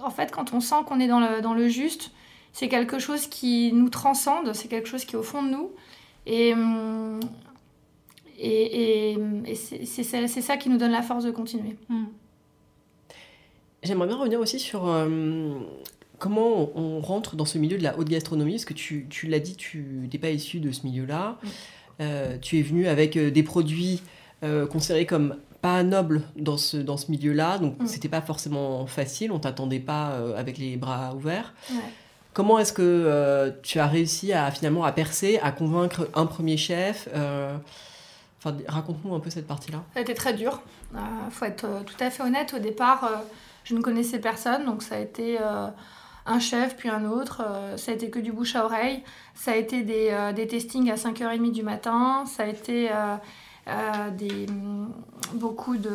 en fait, quand on sent qu'on est dans le, dans le juste, c'est quelque chose qui nous transcende, c'est quelque chose qui est au fond de nous. Et, hum, et, et, c'est ça qui nous donne la force de continuer. Hmm. J'aimerais bien revenir aussi sur euh, comment on rentre dans ce milieu de la haute gastronomie, parce que tu, tu l'as dit, tu n'es pas issu de ce milieu-là. Euh, tu es venu avec euh, des produits considérés comme pas nobles dans ce, dans ce milieu-là, donc ce c'était pas forcément facile, on t'attendait pas avec les bras ouverts. Comment est-ce que tu as réussi à finalement à percer, à convaincre un premier chef Enfin, raconte-nous un peu cette partie-là. Ça a été très dur. Il faut être tout à fait honnête. Au départ, je ne connaissais personne, donc ça a été euh, un chef, puis un autre. Euh, ça a été que du bouche à oreille. Ça a été des, euh, des testings à 5h30 du matin. Ça a été des, mm, beaucoup de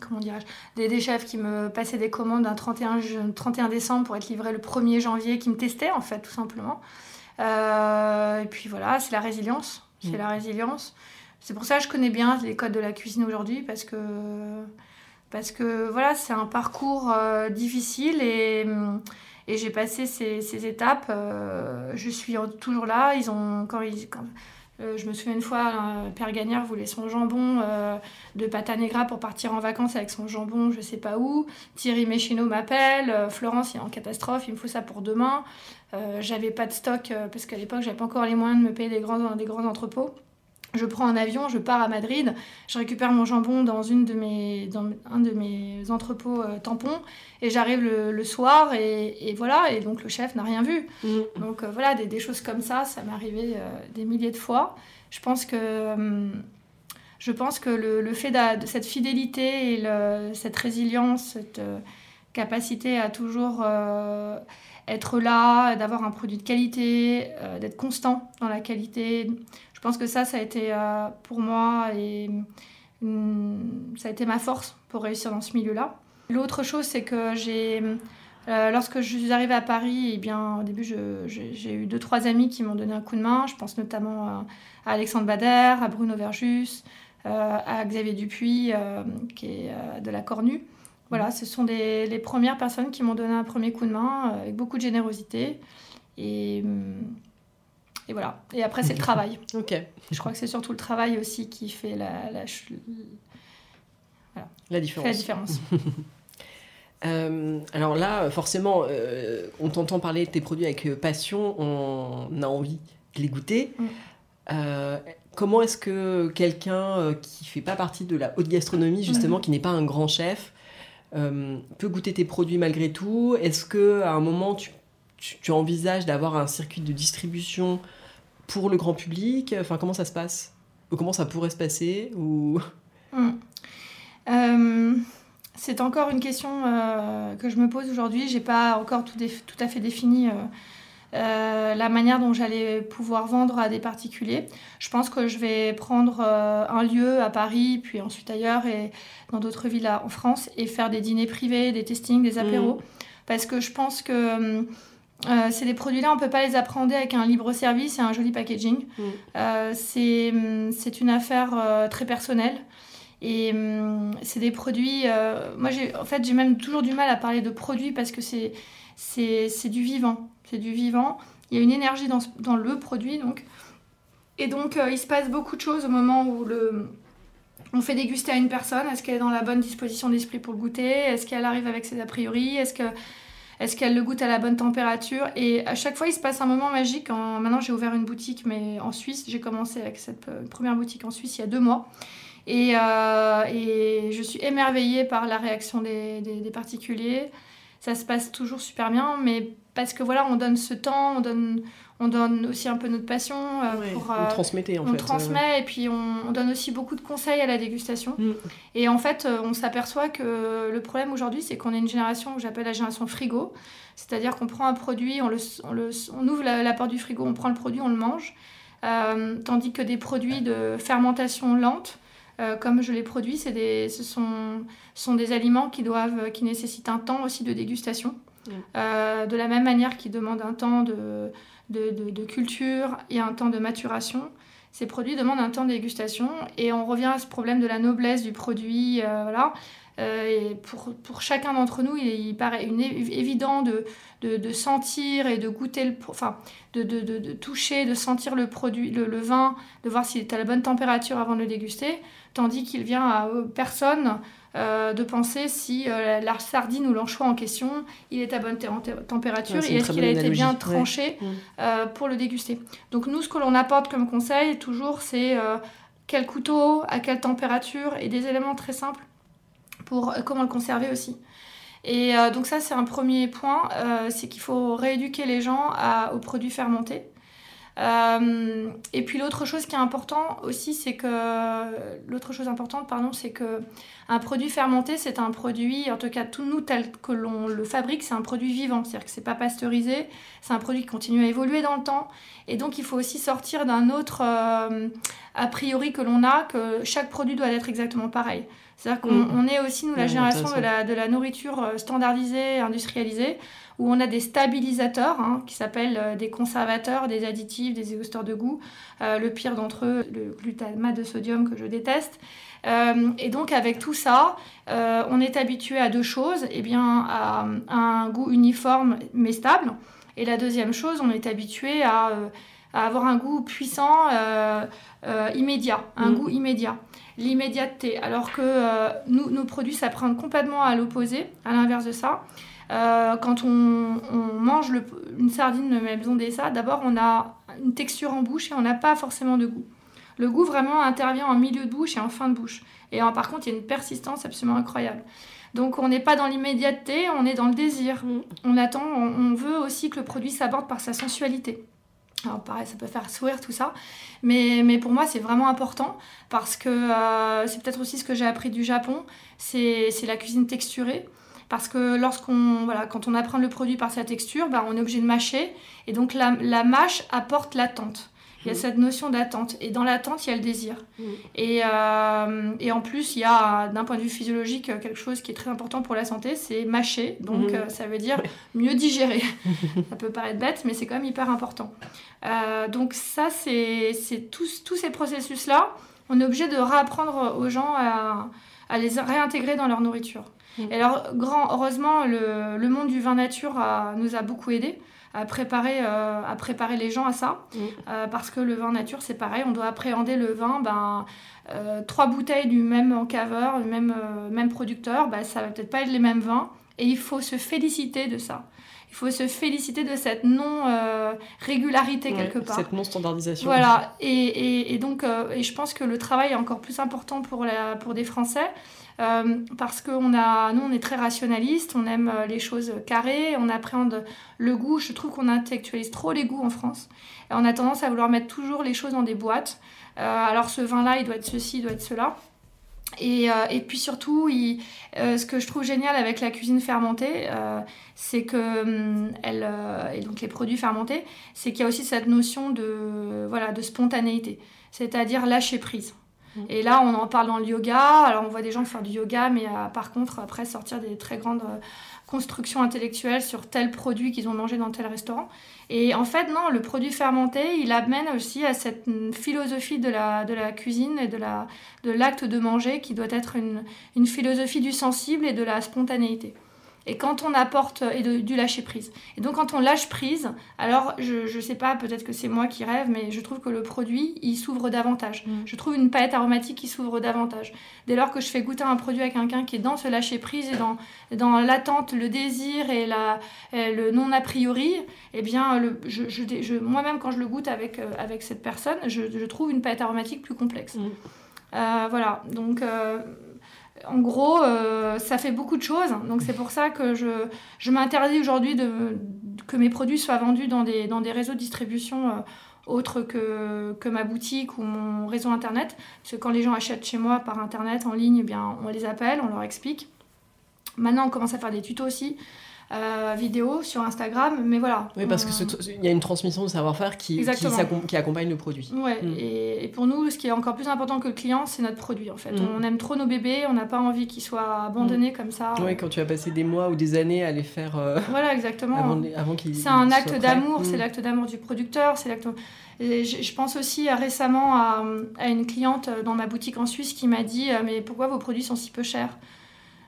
comment dirais-je, des, des, chefs qui me passaient des commandes un 31, 31 décembre pour être livré le 1er janvier, qui me testaient en fait, tout simplement. et puis voilà, c'est la résilience. C'est mm. la résilience. C'est pour ça que je connais bien les codes de la cuisine aujourd'hui, parce que parce que voilà, c'est un parcours euh, difficile et, j'ai passé ces, étapes. Euh, je suis toujours là. Ils ont, quand euh, je me souviens une fois, Père Gagnard voulait son jambon de pâte à negra pour partir en vacances avec son jambon, je sais pas où. Thierry Méchino m'appelle. Florence, est en catastrophe, il me faut ça pour demain. j'avais pas de stock parce qu'à l'époque, j'avais pas encore les moyens de me payer des grands, des grands entrepôts. Je prends un avion, je pars à Madrid, je récupère mon jambon dans, une de mes, dans un de mes entrepôts euh, tampons et j'arrive le, soir et, voilà, et donc le chef n'a rien vu. Mm. Donc euh, voilà, des, choses comme ça, ça m'est arrivé euh, des milliers de fois. Je pense que, je pense que le, fait de, cette fidélité et cette résilience, cette capacité à toujours être là, d'avoir un produit de qualité, d'être constant dans la qualité, je pense que ça, ça a été euh, pour moi et mm, ça a été ma force pour réussir dans ce milieu-là. L'autre chose, c'est que j'ai, euh, lorsque je suis arrivée à Paris, eh bien, au début, j'ai eu deux, trois amis qui m'ont donné un coup de main. Je pense notamment à, Alexandre Bader, à Bruno Verjus, euh, à Xavier Dupuis, qui est de la Cornue. Voilà, ce sont les premières personnes qui m'ont donné un premier coup de main avec beaucoup de générosité. Mm, et voilà. Et après, c'est le travail. ok. Je crois que c'est surtout le travail aussi qui fait la, la, la différence. la différence. Euh, alors là, forcément, euh, on t'entend parler de tes produits avec euh, passion, on a envie de les goûter. Mm. comment est-ce que quelqu'un qui fait pas partie de la haute gastronomie, justement, mm. qui n'est pas un grand chef, peut goûter tes produits malgré tout? Est-ce que à un moment tu, tu, tu envisages d'avoir un circuit de distribution pour le grand public Enfin, comment ça se passe? Ou comment ça pourrait se passer? Ou... Hmm. Euh, c'est encore une question euh, que je me pose aujourd'hui. J'ai pas encore tout, tout, à fait défini euh, la manière dont j'allais pouvoir vendre à des particuliers. Je pense que je vais prendre un lieu à Paris, puis ensuite ailleurs et dans d'autres villes en France et faire des dîners privés, des testings, des apéros. Hmm. Parce que je pense que euh, c'est des produits-là, on ne peut pas les apprendre avec un libre service et un joli packaging. Mm. Euh, hum, c'est une affaire euh, très personnelle. Et hum, c'est des produits. moi, en fait, j'ai même toujours du mal à parler de produits parce que c'est du vivant. C'est du vivant. Il y a une énergie dans, dans le produit. Donc. Et donc, il se passe beaucoup de choses au moment où le, on fait déguster à une personne. Est-ce qu'elle est dans la bonne disposition d'esprit pour le goûter? Est-ce qu'elle arrive avec ses a priori? Est-ce que est-ce qu'elle le goûte à la bonne température? Et à chaque fois, il se passe un moment magique. Maintenant, j'ai ouvert une boutique, mais en Suisse. J'ai commencé avec cette euh, première boutique en Suisse il y a deux mois. Et, euh, je suis émerveillée par la réaction des, particuliers. ça se passe toujours super bien, mais parce que voilà, on donne ce temps, on donne, on donne aussi un peu notre passion. Euh, pour, on transmettait en on transmet et puis on, donne aussi beaucoup de conseils à la dégustation. Mm. Et en fait, on s'aperçoit que le problème aujourd'hui, c'est qu'on est une génération que j'appelle la génération frigo. C'est-à-dire qu'on prend un produit, on, le, on, le, on ouvre la, porte du frigo, on prend le produit, on le mange. tandis que des produits de fermentation lente, euh, comme je les produis, des, ce sont, sont, des aliments qui, doivent, qui nécessitent un temps aussi de dégustation. Mm. Euh, de la même manière qu'ils demandent un temps de, de, de, culture et un temps de maturation, ces produits demandent un temps de dégustation. Et on revient à ce problème de la noblesse du produit. Euh, voilà. et pour, pour chacun d'entre nous, il, paraît une, évident de, de, sentir et de goûter, le, enfin, de, de, toucher, de sentir le produit, le, le vin, de voir s'il est à la bonne température avant de le déguster tandis qu'il vient à personne euh, de penser si euh, la sardine ou l'anchois en question, il est à bonne température et est-ce qu'il a été bien tranché mm. euh, pour le déguster. Donc nous, ce que l'on apporte comme conseil, toujours, c'est quel couteau, à quelle température et des éléments très simples pour comment le conserver aussi. Et donc ça, c'est un premier point, c'est qu'il faut rééduquer les gens aux produits fermentés. Euh, et puis l'autre chose qui est important aussi, c'est que l'autre chose importante, pardon, c'est que un produit fermenté, c'est un produit, en tout cas tout nous tel que l'on le fabrique, c'est un produit vivant, c'est-à-dire que c'est pas pasteurisé, c'est un produit qui continue à évoluer dans le temps, et donc il faut aussi sortir d'un autre euh, a priori que l'on a, que chaque produit doit être exactement pareil. C'est-à-dire qu'on mm. est aussi, nous, la génération de la, de la, nourriture euh, standardisée, industrialisée, où on a des stabilisateurs hein, qui s'appellent euh, des conservateurs, des additifs, des exhausteurs de goût. Euh, le pire d'entre eux, le glutamate de sodium que je déteste. Euh, et donc avec tout ça, on est habitué à deux choses, eh bien à, un goût uniforme mais stable. Et la deuxième chose, on est habitué à, avoir un goût puissant, immédiat, un mm. goût immédiat l'immédiateté, alors que nous, nos produits s'apprennent complètement à l'opposé, à l'inverse de ça. Euh, quand on, mange une sardine de maison d'Essa, d'abord on a une texture en bouche et on n'a pas forcément de goût. Le goût vraiment intervient en milieu de bouche et en fin de bouche. Et par contre, il y a une persistance absolument incroyable. Donc on n'est pas dans l'immédiateté, on est dans le désir. Mm. On attend, on, veut aussi que le produit s'aborde par sa sensualité. Alors pareil, ça peut faire sourire tout ça, mais, mais pour moi c'est vraiment important parce que euh, c'est peut-être aussi ce que j'ai appris du Japon, c'est la cuisine texturée. Parce que lorsqu'on, voilà, quand on apprend le produit par sa texture, bah, on est obligé de mâcher. Et donc la, la mâche apporte l'attente. Il y a mm. cette notion d'attente. Et dans l'attente, il y a le désir. Mm. Et, euh, et, en plus, il y a, d'un point de vue physiologique, quelque chose qui est très important pour la santé, c'est mâcher. Donc, mm. euh, ça veut dire mieux digérer. ça peut paraître bête, mais c'est quand même hyper important. Euh, donc, ça, c'est tous, tous ces processus-là, on est obligé de réapprendre aux gens à, à les réintégrer dans leur nourriture. Et alors, grand, heureusement, le, le, monde du vin nature nous a beaucoup aidé à préparer, euh, à préparer les gens à ça. Mm. Euh, parce que le vin nature, c'est pareil, on doit appréhender le vin. Ben, euh, trois bouteilles du même encaveur, du même, même producteur, ben, ça va peut-être pas être les mêmes vins. Et il faut se féliciter de ça. Il faut se féliciter de cette non-régularité quelque part. Cette non-standardisation. Voilà. Et, et, et donc, et je pense que le travail est encore plus important pour, la, pour des Français. Euh, parce que on a, nous, on est très rationaliste, on aime euh, les choses carrées, on appréhende le goût. Je trouve qu'on intellectualise trop les goûts en France. Et on a tendance à vouloir mettre toujours les choses dans des boîtes. Euh, alors ce vin-là, il doit être ceci, il doit être cela. Et, et, puis surtout, il, ce que je trouve génial avec la cuisine fermentée, c'est que hum, elle, et donc les produits fermentés, c'est qu'il y a aussi cette notion de voilà de spontanéité, c'est-à-dire lâcher prise. Mm. Et là, on en parle dans le yoga. Alors, on voit des gens faire du yoga, mais euh, par contre, après, sortir des très grandes constructions intellectuelles sur tel produit qu'ils ont mangé dans tel restaurant. Et en fait, non, le produit fermenté, il amène aussi à cette philosophie de la, de la cuisine et de l'acte de, de manger qui doit être une, une philosophie du sensible et de la spontanéité. Et quand on apporte et du lâcher prise. Et donc quand on lâche prise, alors je ne sais pas, peut-être que c'est moi qui rêve, mais je trouve que le produit, il s'ouvre davantage. Mm. Je trouve une palette aromatique qui s'ouvre davantage. Dès lors que je fais goûter un produit à quelqu'un qui est dans ce lâcher prise et dans, dans l'attente, le désir et, la, le non a priori, eh bien le, je, je, moi-même quand je le goûte avec, euh, avec cette personne, je, trouve une palette aromatique plus complexe. Mm. Euh, voilà, donc... Euh, en gros, euh, ça fait beaucoup de choses. Donc c'est pour ça que je, m'interdis aujourd'hui que mes produits soient vendus dans des, réseaux de distribution euh, autres que, ma boutique ou mon réseau internet. Parce que quand les gens achètent chez moi par internet, en ligne, eh on les appelle, on leur explique. Maintenant, on commence à faire des tutos aussi. Euh, vidéo sur Instagram, mais voilà. Oui, parce qu'il y a une transmission de savoir-faire qui, qui, accompagne le produit. Ouais, mm. et, pour nous, ce qui est encore plus important que le client, c'est notre produit en fait. Mm. On aime trop nos bébés, on n'a pas envie qu'ils soient abandonnés mm. comme ça. Oui, quand tu as passé des mois ou des années à les faire. Euh, voilà, exactement. Avant, qu'ils. C'est un acte d'amour, c'est l'acte d'amour du producteur, c'est l'acte. Je, pense aussi récemment à, à, une cliente dans ma boutique en Suisse qui m'a dit euh, Mais pourquoi vos produits sont si peu chers?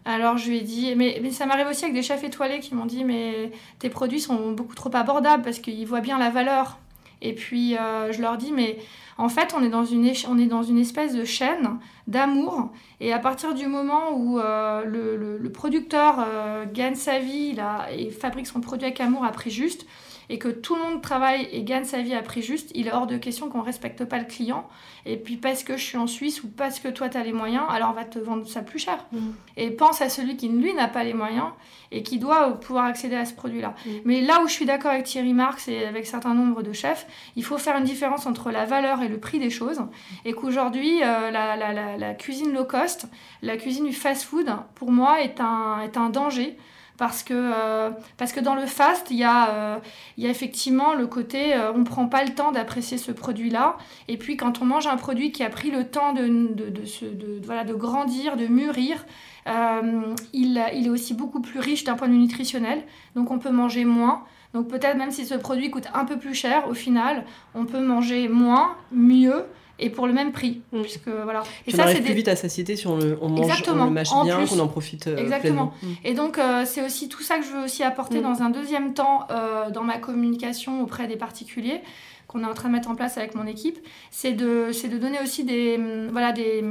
Alors je lui ai dit, mais, ça m'arrive aussi avec des chefs étoilés qui m'ont dit, mais tes produits sont beaucoup trop abordables parce qu'ils voient bien la valeur. Et puis euh, je leur dis, mais en fait, on est dans une, on espèce de chaîne d'amour. Et à partir du moment où euh, le, le, producteur euh, gagne sa vie et fabrique son produit avec amour à prix juste, et que tout le monde travaille et gagne sa vie à prix juste, il est hors de question qu'on ne respecte pas le client. Et puis parce que je suis en Suisse ou parce que toi tu as les moyens, alors on va te vendre ça plus cher. Mm. Et pense à celui qui lui n'a pas les moyens et qui doit pouvoir accéder à ce produit-là. Mm. Mais là où je suis d'accord avec Thierry Marx et avec certains nombres de chefs, il faut faire une différence entre la valeur et le prix des choses. Et qu'aujourd'hui, euh, la, la, la, cuisine low cost, la cuisine du fast-food, pour moi, est un, est un danger parce que, euh, parce que dans le fast, il y, a, euh, y a effectivement le côté euh, on ne prend pas le temps d'apprécier ce produit-là. Et puis quand on mange un produit qui a pris le temps de, de, de, voilà, de grandir, de mûrir, il, il est aussi beaucoup plus riche d'un point de vue nutritionnel. Donc on peut manger moins. Donc peut-être même si ce produit coûte un peu plus cher, au final, on peut manger moins, mieux et pour le même prix. Mm. Puisque, voilà. Et on ça, arrive plus vite à satiété si on le, on mange, on le mâche bien, qu'on en profite euh, Exactement. Mm. Et donc, euh, c'est aussi tout ça que je veux aussi apporter mm. dans un deuxième temps euh, dans ma communication auprès des particuliers qu'on est en train de mettre en place avec mon équipe. C'est de, de donner aussi des, voilà, des,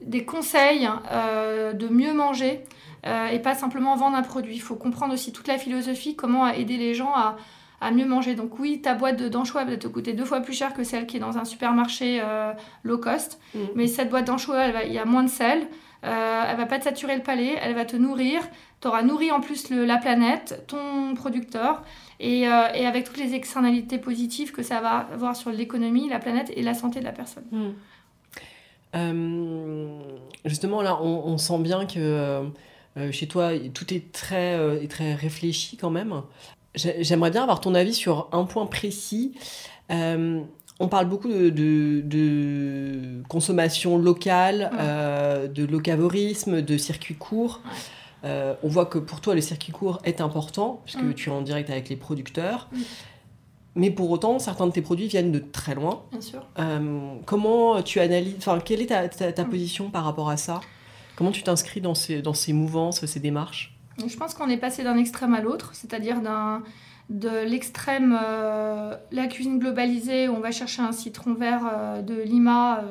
des conseils de mieux manger. et pas simplement vendre un produit. Il faut comprendre aussi toute la philosophie, comment aider les gens à, à mieux manger. Donc oui, ta boîte d'anchois va te coûter deux fois plus cher que celle qui est dans un supermarché euh, low cost. Mm. Mais cette boîte d'anchois, il y a moins de sel. Euh, elle va pas te saturer le palais, elle va te nourrir. Tu auras nourri en plus la planète, ton producteur, et, euh, et, avec toutes les externalités positives que ça va avoir sur l'économie, la planète et la santé de la personne. Mm. Euh, justement, là, on, on, sent bien que chez toi, tout est très, est très réfléchi quand même. J'aimerais bien avoir ton avis sur un point précis. Euh, on parle beaucoup de, consommation locale, euh, de locavorisme, de circuits courts. Euh, on voit que pour toi, le circuit court est important, puisque mm. tu es en direct avec les producteurs. Mm. Mais pour autant, certains de tes produits viennent de très loin. Bien sûr. comment tu analyses, enfin, quelle est ta, ta, mm. position par rapport à ça? Comment tu t'inscris dans ces, dans ces mouvances, ces démarches? Je pense qu'on est passé d'un extrême à l'autre, c'est-à-dire de l'extrême euh, la cuisine globalisée où on va chercher un citron vert euh, de Lima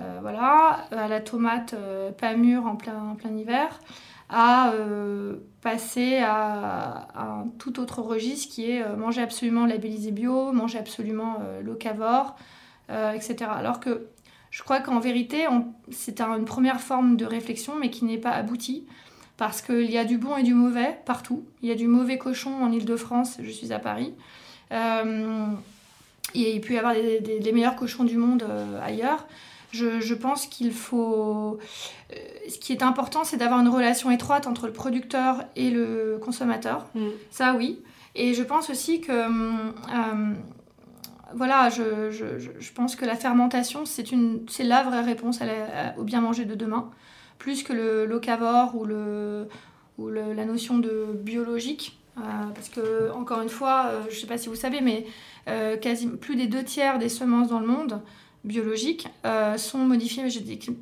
euh, voilà à la tomate pas mûre en plein, plein hiver à passer à, un tout autre registre qui est manger absolument labellisé bio manger absolument locavore etc alors que je crois qu'en vérité c'est une première forme de réflexion mais qui n'est pas aboutie parce qu'il y a du bon et du mauvais partout. Il y a du mauvais cochon en Ile-de-France, je suis à Paris. Euh, et il peut y avoir des, meilleurs cochons du monde euh, ailleurs. Je, pense qu'il faut... Euh, ce qui est important, c'est d'avoir une relation étroite entre le producteur et le consommateur. Mm. Ça, oui. Et je pense aussi que... voilà, je, je, pense que la fermentation, c'est la vraie réponse au bien manger de demain plus que le locavore ou, la notion de biologique. Euh, parce que, encore une fois, euh, je ne sais pas si vous savez, mais euh, quasi, plus des deux tiers des semences dans le monde biologiques sont modifiées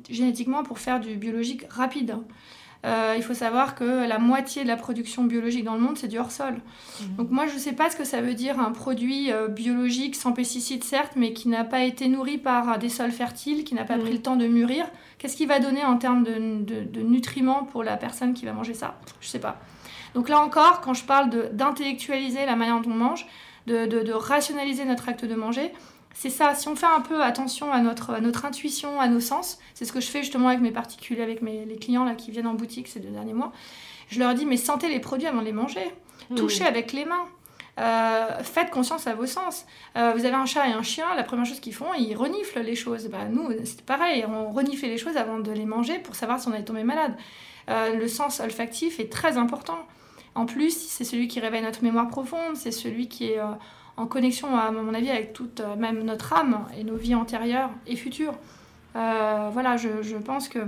génétiquement pour faire du biologique rapide. Euh, il faut savoir que la moitié de la production biologique dans le monde, c'est du hors-sol. Mhm. Donc moi, je ne sais pas ce que ça veut dire un produit euh, biologique sans pesticides, certes, mais qui n'a pas été nourri par des sols fertiles, qui n'a pas pris mhm. le temps de mûrir. Qu'est-ce qu'il va donner en termes de, nutriments pour la personne qui va manger ça? Je ne sais pas. Donc là encore, quand je parle d'intellectualiser la manière dont on mange, de, rationaliser notre acte de manger, c'est ça. Si on fait un peu attention à notre, à notre intuition, à nos sens, c'est ce que je fais justement avec mes particuliers, avec mes, les clients là, qui viennent en boutique ces deux derniers mois. Je leur dis, mais sentez les produits avant de les manger. Mmh. Touchez avec les mains. Euh, faites conscience à vos sens. Euh, vous avez un chat et un chien, la première chose qu'ils font, ils reniflent les choses. Bah, nous, c'est pareil, on renifle les choses avant de les manger pour savoir si on est tombé malade. Euh, le sens olfactif est très important. En plus, c'est celui qui réveille notre mémoire profonde, c'est celui qui est en connexion, à mon avis, avec toute, même notre âme et nos vies antérieures et futures. voilà, je, je pense que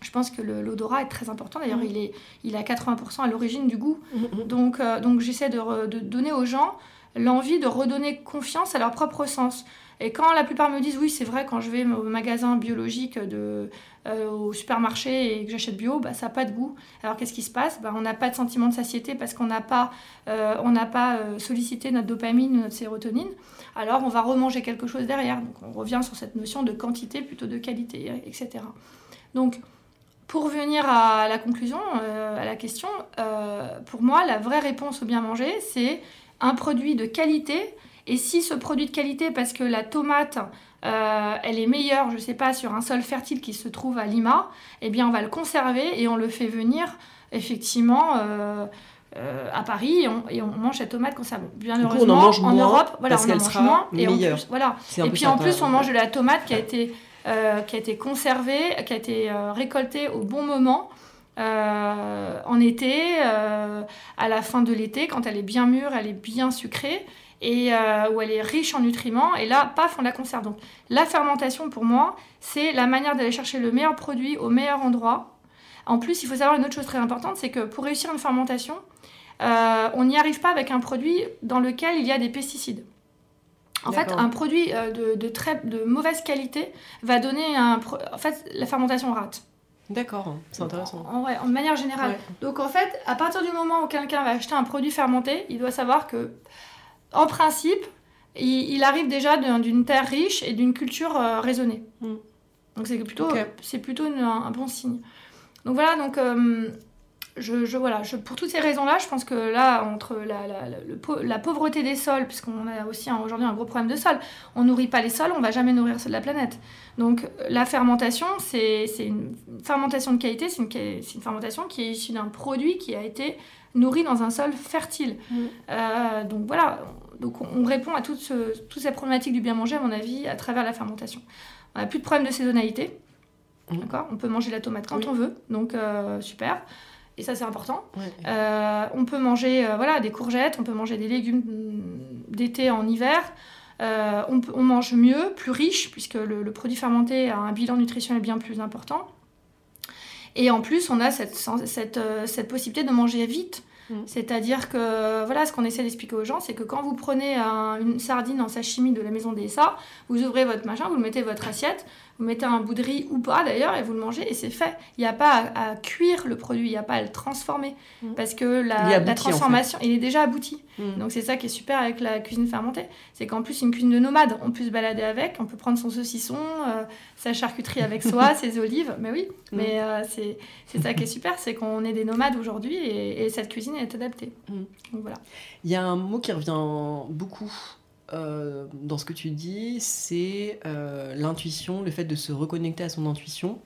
je pense que l'odorat est très important. D'ailleurs, Mhm. il, est, il est à 80% à l'origine du goût. Mhm. Donc, euh, donc j'essaie de, de donner aux gens l'envie de redonner confiance à leur propre sens. Et quand la plupart me disent oui, c'est vrai, quand je vais au magasin biologique, de, euh, au supermarché et que j'achète bio, bah, ça n'a pas de goût. Alors qu'est-ce qui se passe? Bah, On n'a pas de sentiment de satiété parce qu'on n'a pas, euh, pas euh, sollicité notre dopamine ou notre sérotonine. Alors on va remanger quelque chose derrière. Donc on revient sur cette notion de quantité plutôt de qualité, etc. Donc pour venir à la conclusion, à la question, pour moi, la vraie réponse au bien manger, c'est un produit de qualité. Et si ce produit de qualité, parce que la tomate, euh, elle est meilleure, je ne sais pas, sur un sol fertile qui se trouve à Lima, eh bien, on va le conserver et on le fait venir, effectivement, euh, euh, à Paris et on, et on mange cette tomate conservée. Bien coup, on en heureusement, mange en moins Europe, voilà, parce on en mange sera moins. Et en meilleure. plus, voilà. Et puis en plus, on mange de la tomate qui a été, qui a été conservée, qui a été récoltée au bon moment. en été, à la fin de l'été, quand elle est bien mûre, elle est bien sucrée, et euh, où elle est riche en nutriments, et là, paf, on la conserve. Donc la fermentation, pour moi, c'est la manière d'aller chercher le meilleur produit au meilleur endroit. En plus, il faut savoir une autre chose très importante, c'est que pour réussir une fermentation, euh, on n'y arrive pas avec un produit dans lequel il y a des pesticides. En fait, un produit euh, de, de très de mauvaise qualité va donner un. En fait, la fermentation rate. D'accord, c'est intéressant. En, vrai, en manière générale. Ouais. Donc, en fait, à partir du moment où quelqu'un va acheter un produit fermenté, il doit savoir que, en principe, il, il arrive déjà d'un- d'une terre riche et d'une culture euh, raisonnée. Mm. Donc, c'est plutôt, c'est plutôt une- un, un bon signe. Donc, voilà, donc. euh, je, je- voilà, je- pour toutes ces raisons-là, je pense que là, entre la, la- la- le pau- la pauvreté des sols, puisqu'on a aussi aujourd'hui un gros problème de sol, on nourrit pas les sols, on va jamais nourrir ceux de la planète. Donc la fermentation, c'est une fermentation de qualité, c'est une, une fermentation qui est issue d'un produit qui a été nourri dans un sol fertile. Mm. Euh, donc voilà, donc on on répond à toutes, ce- toutes ces problématiques du bien manger, à mon avis, à travers la fermentation. On n'a plus de problème de saisonnalité. Mm. D'accord? On peut manger la tomate quand Oui. on veut, donc euh, super. Et ça, c'est important. Euh, on peut manger euh, voilà, des courgettes, on peut manger des légumes mm, d'été en hiver. On, peut- on mange mieux, plus riche, puisque le, le produit fermenté a un bilan nutritionnel bien plus important. Et en plus, on a cette, cette, cette possibilité de manger vite. Mm. C'est-à-dire que, voilà, ce qu'on essaie d'expliquer aux gens, c'est que quand vous prenez un- une sardine en sashimi de la maison des SA, vous ouvrez votre machin, vous le mettez votre assiette, vous mettez un bout de riz ou pas d'ailleurs, et vous le mangez, et c'est fait. Il n'y a pas à, à cuire le produit, il n'y a pas à le transformer. Mm. Parce que la, Il est la abouti, en fait. transformation, il est déjà abouti. Mm. Donc c'est ça qui est super avec la cuisine fermentée, c'est qu'en plus une cuisine de nomade, on peut se balader avec, on peut prendre son saucisson, euh, sa charcuterie avec soi, ses olives, mais oui, Mm. mais euh, c'est c'est ça qui est super, c'est qu'on est des nomades aujourd'hui et, et cette cuisine est adaptée. Donc voilà. Il y a un mot qui revient beaucoup euh, dans ce que tu dis, c'est euh, l'intuition, le fait de se reconnecter à son intuition.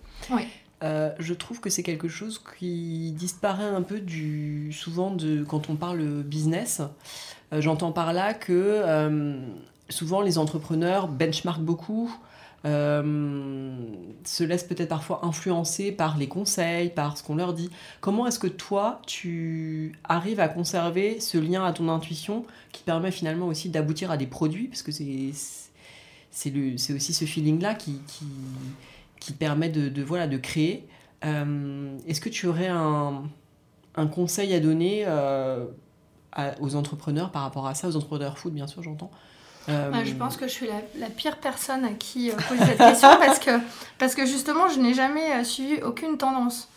Euh, je trouve que c'est quelque chose qui disparaît un peu du souvent de quand on parle business. J'entends par là que souvent les entrepreneurs benchmarkent beaucoup, euh, se laissent peut-être parfois influencer par les conseils, par ce qu'on leur dit. Comment est-ce que toi, tu arrives à conserver ce lien à ton intuition qui permet finalement aussi d'aboutir à des produits? Parce que c'est aussi ce feeling-là qui, qui, permet de, de, voilà, de créer. Euh, Est-ce que tu aurais un, un conseil à donner euh, aux entrepreneurs par rapport à ça, aux entrepreneurs food, bien sûr, j'entends Euh, Ouais, je pense que je suis la, la pire personne à qui euh, poser cette question parce que, parce que justement, je n'ai jamais euh, suivi aucune tendance.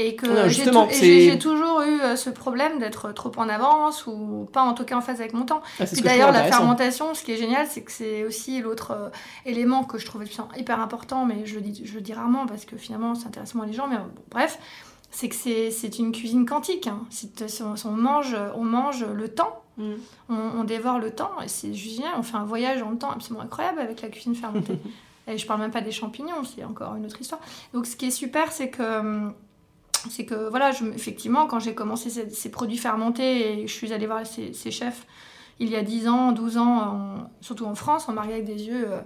Et que j'ai toujours eu ce problème d'être trop en avance ou pas en tout cas en phase avec mon temps. ah, Puis d'ailleurs, la fermentation, ce qui est génial, c'est que c'est aussi l'autre euh, élément que je trouve hyper important, mais je le dis, je le dis rarement parce que finalement, c'est intéressant les gens, mais bon, bref. c'est que c'est une cuisine quantique. Hein. On, mange, on mange le temps, mm. on, dévore le temps, et c'est génial. On fait un voyage dans le temps absolument incroyable avec la cuisine fermentée. et je parle même pas des champignons, c'est encore une autre histoire. Donc ce qui est super, c'est que c'est que voilà, je, effectivement, quand j'ai commencé ces, produits fermentés et je suis allée voir ces, chefs il y a 10 ans, 12 ans, surtout en France, on m'a regardé avec des yeux euh,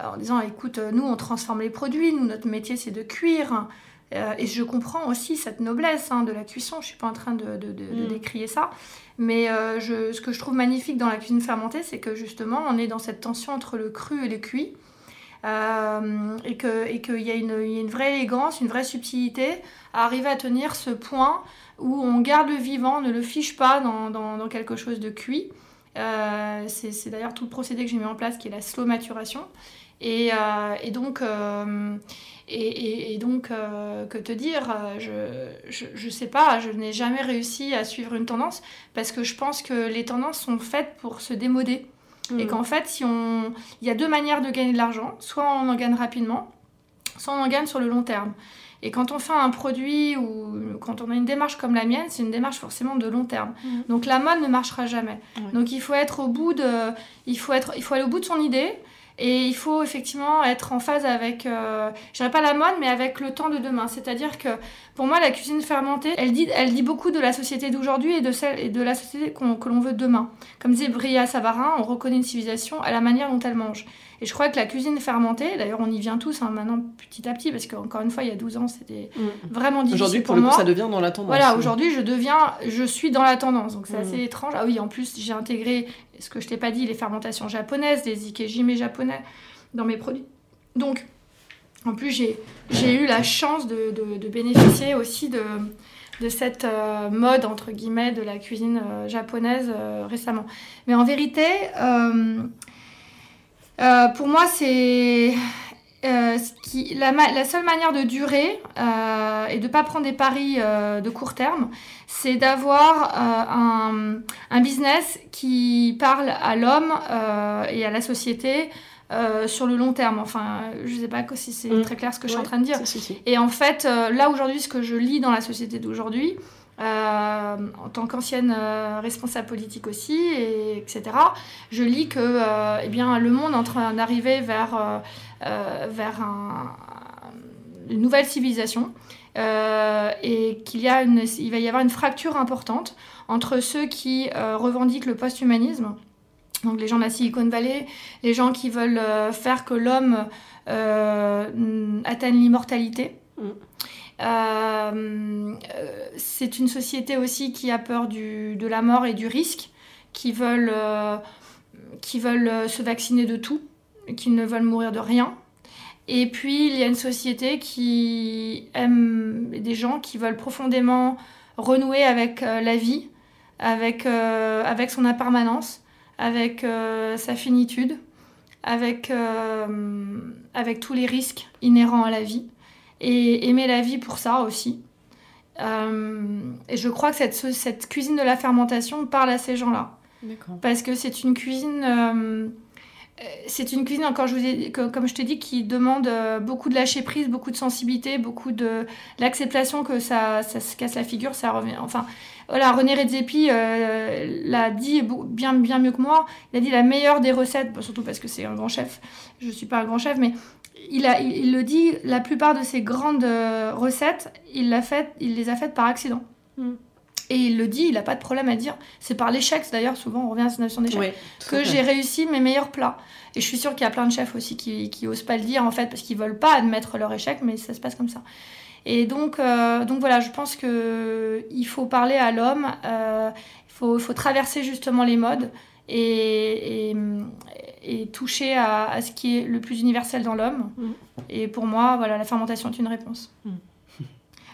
en disant écoute, nous on transforme les produits, nous notre métier c'est de cuire. Euh, et je comprends aussi cette noblesse hein, de la cuisson, je ne suis pas en train de, mm. décrier ça. Mais euh, je, ce que je trouve magnifique dans la cuisine fermentée, c'est que justement, on est dans cette tension entre le cru et le cuit. Euh, et qu'il y, a une, y a une vraie élégance, une vraie subtilité à arriver à tenir ce point où on garde le vivant, ne le fiche pas dans, dans, quelque chose de cuit. c'est d'ailleurs tout le procédé que j'ai mis en place qui est la slow maturation. Et, et donc, et, donc, euh, que te dire euh, Je ne sais pas, je n'ai jamais réussi à suivre une tendance parce que je pense que les tendances sont faites pour se démoder. Et mm. qu'en fait, si on... il y a deux manières de gagner de l'argent. Soit on en gagne rapidement, soit on en gagne sur le long terme. Et quand on fait un produit ou quand on a une démarche comme la mienne, c'est une démarche forcément de long terme. Mm. Donc la mode ne marchera jamais. Donc il faut être au bout de, il faut être, il faut aller au bout de son idée. Et il faut effectivement être en phase avec, euh, je dirais pas la mode, mais avec le temps de demain. C'est-à-dire que pour moi, la cuisine fermentée, elle dit, elle dit beaucoup de la société d'aujourd'hui et de celle et de la société que l'on veut demain. Comme disait Bria Savarin, on reconnaît une civilisation à la manière dont elle mange. Et je crois que la cuisine fermentée, d'ailleurs on y vient tous hein, maintenant petit à petit, parce qu'encore une fois, il y a 12 ans, c'était mm. vraiment difficile Aujourd'hui, pour, le moi. coup, ça devient dans la tendance. Voilà, aujourd'hui, je deviens, je suis dans la tendance, donc c'est mm. assez étrange. Ah oui, en plus, j'ai intégré, ce que je t'ai pas dit, les fermentations japonaises, les ikejime japonais dans mes produits. Donc, en plus, j'ai eu la chance de, de, bénéficier aussi de, de cette euh, mode, entre guillemets, de la cuisine euh, japonaise euh, récemment. Mais en vérité, pour moi, c'est... qui, la, la, seule manière de durer et de ne pas prendre des paris de court terme, c'est d'avoir un, un, business qui parle à l'homme et à la société euh, sur le long terme. Enfin, je ne sais pas si c'est mm. très clair ce que je suis en train de dire. Et en fait, euh, là aujourd'hui, ce que je lis dans la société d'aujourd'hui, euh, en tant qu'ancienne responsable politique aussi, et, etc., je lis que eh bien, le monde est en train d'arriver vers, vers une nouvelle civilisation. et qu'il y a une, il va y avoir une fracture importante entre ceux qui revendiquent le post-humanisme donc les gens de la Silicon Valley, les gens qui veulent euh, faire que l'homme euh, atteigne l'immortalité. Mm. Euh, c'est une société aussi qui a peur de la mort et du risque, qui veulent, qui veulent se vacciner de tout, qui ne veulent mourir de rien. Et puis il y a une société qui aime des gens qui veulent profondément renouer avec la vie, avec, avec son impermanence avec euh, sa finitude, avec, euh, avec tous les risques inhérents à la vie, et aimer la vie pour ça aussi. Euh, et je crois que cette, cette cuisine de la fermentation parle à ces gens-là. Parce que c'est une cuisine c'est une cuisine, encore je vous ai, comme je t'ai dit, qui demande beaucoup de lâcher prise, beaucoup de sensibilité, beaucoup de l'acceptation que ça, ça, se casse la figure, ça revient. Enfin, voilà, René Redzepi euh, l'a dit bien, bien mieux que moi. Il a dit la meilleure des recettes, surtout parce que c'est un grand chef. Je ne suis pas un grand chef, mais il, a, il, le dit, la plupart de ses grandes euh, recettes, il, l'a fait, il les a faites par accident. Hmm. Et il le dit, il n'a pas de problème à dire. C'est par l'échec, d'ailleurs, souvent on revient à cette notion d'échec, que j'ai réussi mes meilleurs plats. Et je suis sûre qu'il y a plein de chefs aussi qui, qui osent pas le dire, en fait, parce qu'ils veulent pas admettre leur échec, mais ça se passe comme ça. Et donc, euh, donc voilà, je pense qu'il faut parler à l'homme, euh, il faut, faut, traverser justement les modes et, et, toucher à, ce qui est le plus universel dans l'homme. Mm. Et pour moi, voilà, la fermentation est une réponse. Mm.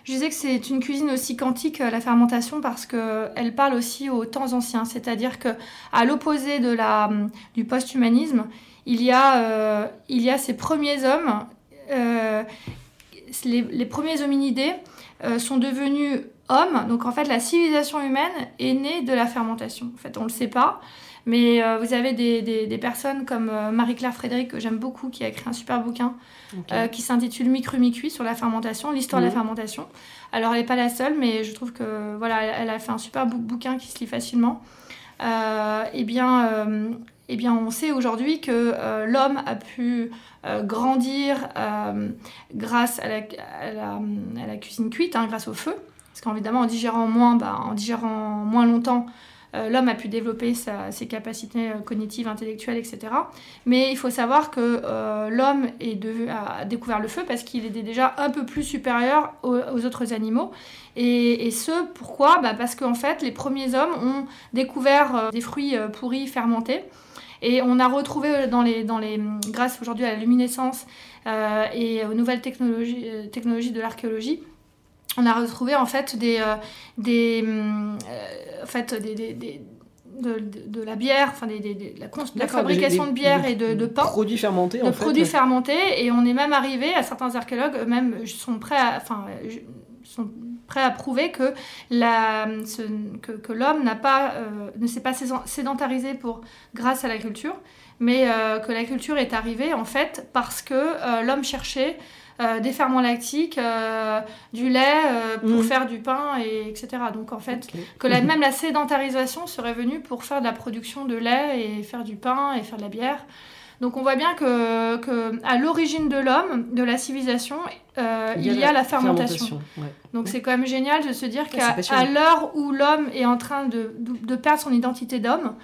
Je disais que c'est une cuisine aussi quantique, la fermentation, parce qu'elle parle aussi aux temps anciens. C'est-à-dire que à l'opposé de la, du post-humanisme, il, y a, euh, il y a ces premiers hommes les, premiers hominidés euh, sont devenus hommes. Donc en fait, la civilisation humaine est née de la fermentation. En fait, on ne le sait pas. Mais euh, vous avez des, des, personnes comme euh, Marie-Claire Frédéric, que j'aime beaucoup, qui a écrit un super bouquin euh, qui s'intitule Micru Mi-Cuit sur la fermentation, l'histoire de la fermentation. Alors, elle n'est pas la seule, mais je trouve que voilà, elle, a fait un super bouquin qui se lit facilement. eh bien, eh bien, on sait aujourd'hui que l'homme a pu grandir grâce à la, à la, cuisine cuite, hein, grâce au feu. Parce qu'évidemment, en digérant moins, bah, en digérant moins longtemps, l'homme a pu développer ses capacités euh, cognitives, intellectuelles, etc. Mais il faut savoir que euh, l'homme a découvert le feu parce qu'il était déjà un peu plus supérieur aux, autres animaux. Et, ce, pourquoi? Bah Parce qu'en fait, les premiers hommes ont découvert des fruits pourris fermentés. Et on a retrouvé dans les, grâce aujourd'hui à la luminescence et aux nouvelles technologies de l'archéologie, on a retrouvé en fait des, euh, des euh, en fait des, des, de, de, la bière, enfin des, des, la, la, fabrication de bière et de, de pain. Produits fermentés de produits fermentés. Et on est même arrivé, à certains archéologues même sont prêts à, enfin, sont prêts à prouver que, la, que, que l'homme n'a pas, euh, ne s'est pas sédentarisé pour, grâce à la culture, mais que la culture est arrivée en fait parce que l'homme cherchait euh, des ferments lactiques, euh, du lait euh, pour mm. faire du pain, et, etc. Donc en fait, que même la sédentarisation serait venue pour faire de la production de lait et faire du pain et faire de la bière. Donc on voit bien que, que à l'origine de l'homme, de la civilisation, il y a, la, fermentation. Donc c'est quand même génial de se dire qu'à l'heure où l'homme est en train de, de, perdre son identité d'homme,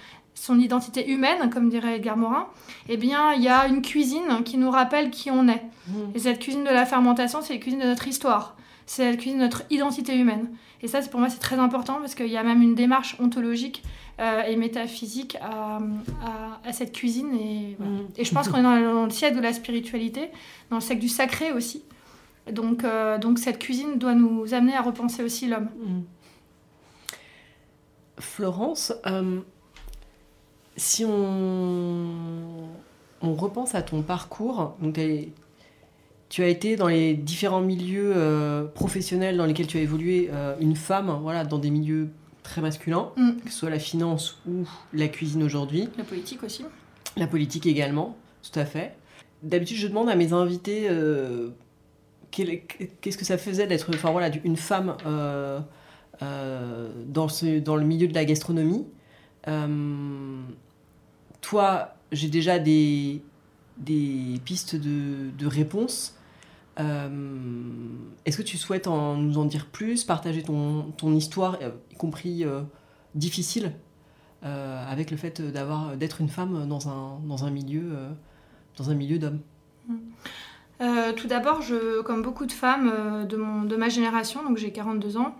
son identité humaine, comme dirait Edgar Morin, eh bien, il y a une cuisine qui nous rappelle qui on est. Mmh. Et cette cuisine de la fermentation, c'est la cuisine de notre histoire. C'est la cuisine de notre identité humaine. Et ça, pour moi, c'est très important parce qu'il y a même une démarche ontologique euh, et métaphysique à, à, cette cuisine. Et, mmh. et je pense qu'on est dans, le siècle de la spiritualité, dans le siècle du sacré aussi. Donc, euh, donc cette cuisine doit nous amener à repenser aussi l'homme. Mmh. Florence, euh, si on, on repense à ton parcours, donc tu as été dans les différents milieux euh, professionnels dans lesquels tu as évolué, euh, une femme, voilà, dans des milieux très masculins, mm. que ce soit la finance ou la cuisine aujourd'hui. La politique aussi. La politique également, tout à fait. D'habitude, je demande à mes invités euh, qu'est-ce que ça faisait d'être enfin, voilà, une femme dans, ce, dans le milieu de la gastronomie. Toi, j'ai déjà des, des pistes de, de réponse. Euh, est-ce que tu souhaites nous en dire plus, partager ton, ton histoire, euh, y compris euh, difficile, avec le fait d'être une femme dans un, dans un milieu, milieu d'hommes? Tout d'abord, comme beaucoup de femmes de, mon, de ma génération, donc j'ai 42 ans,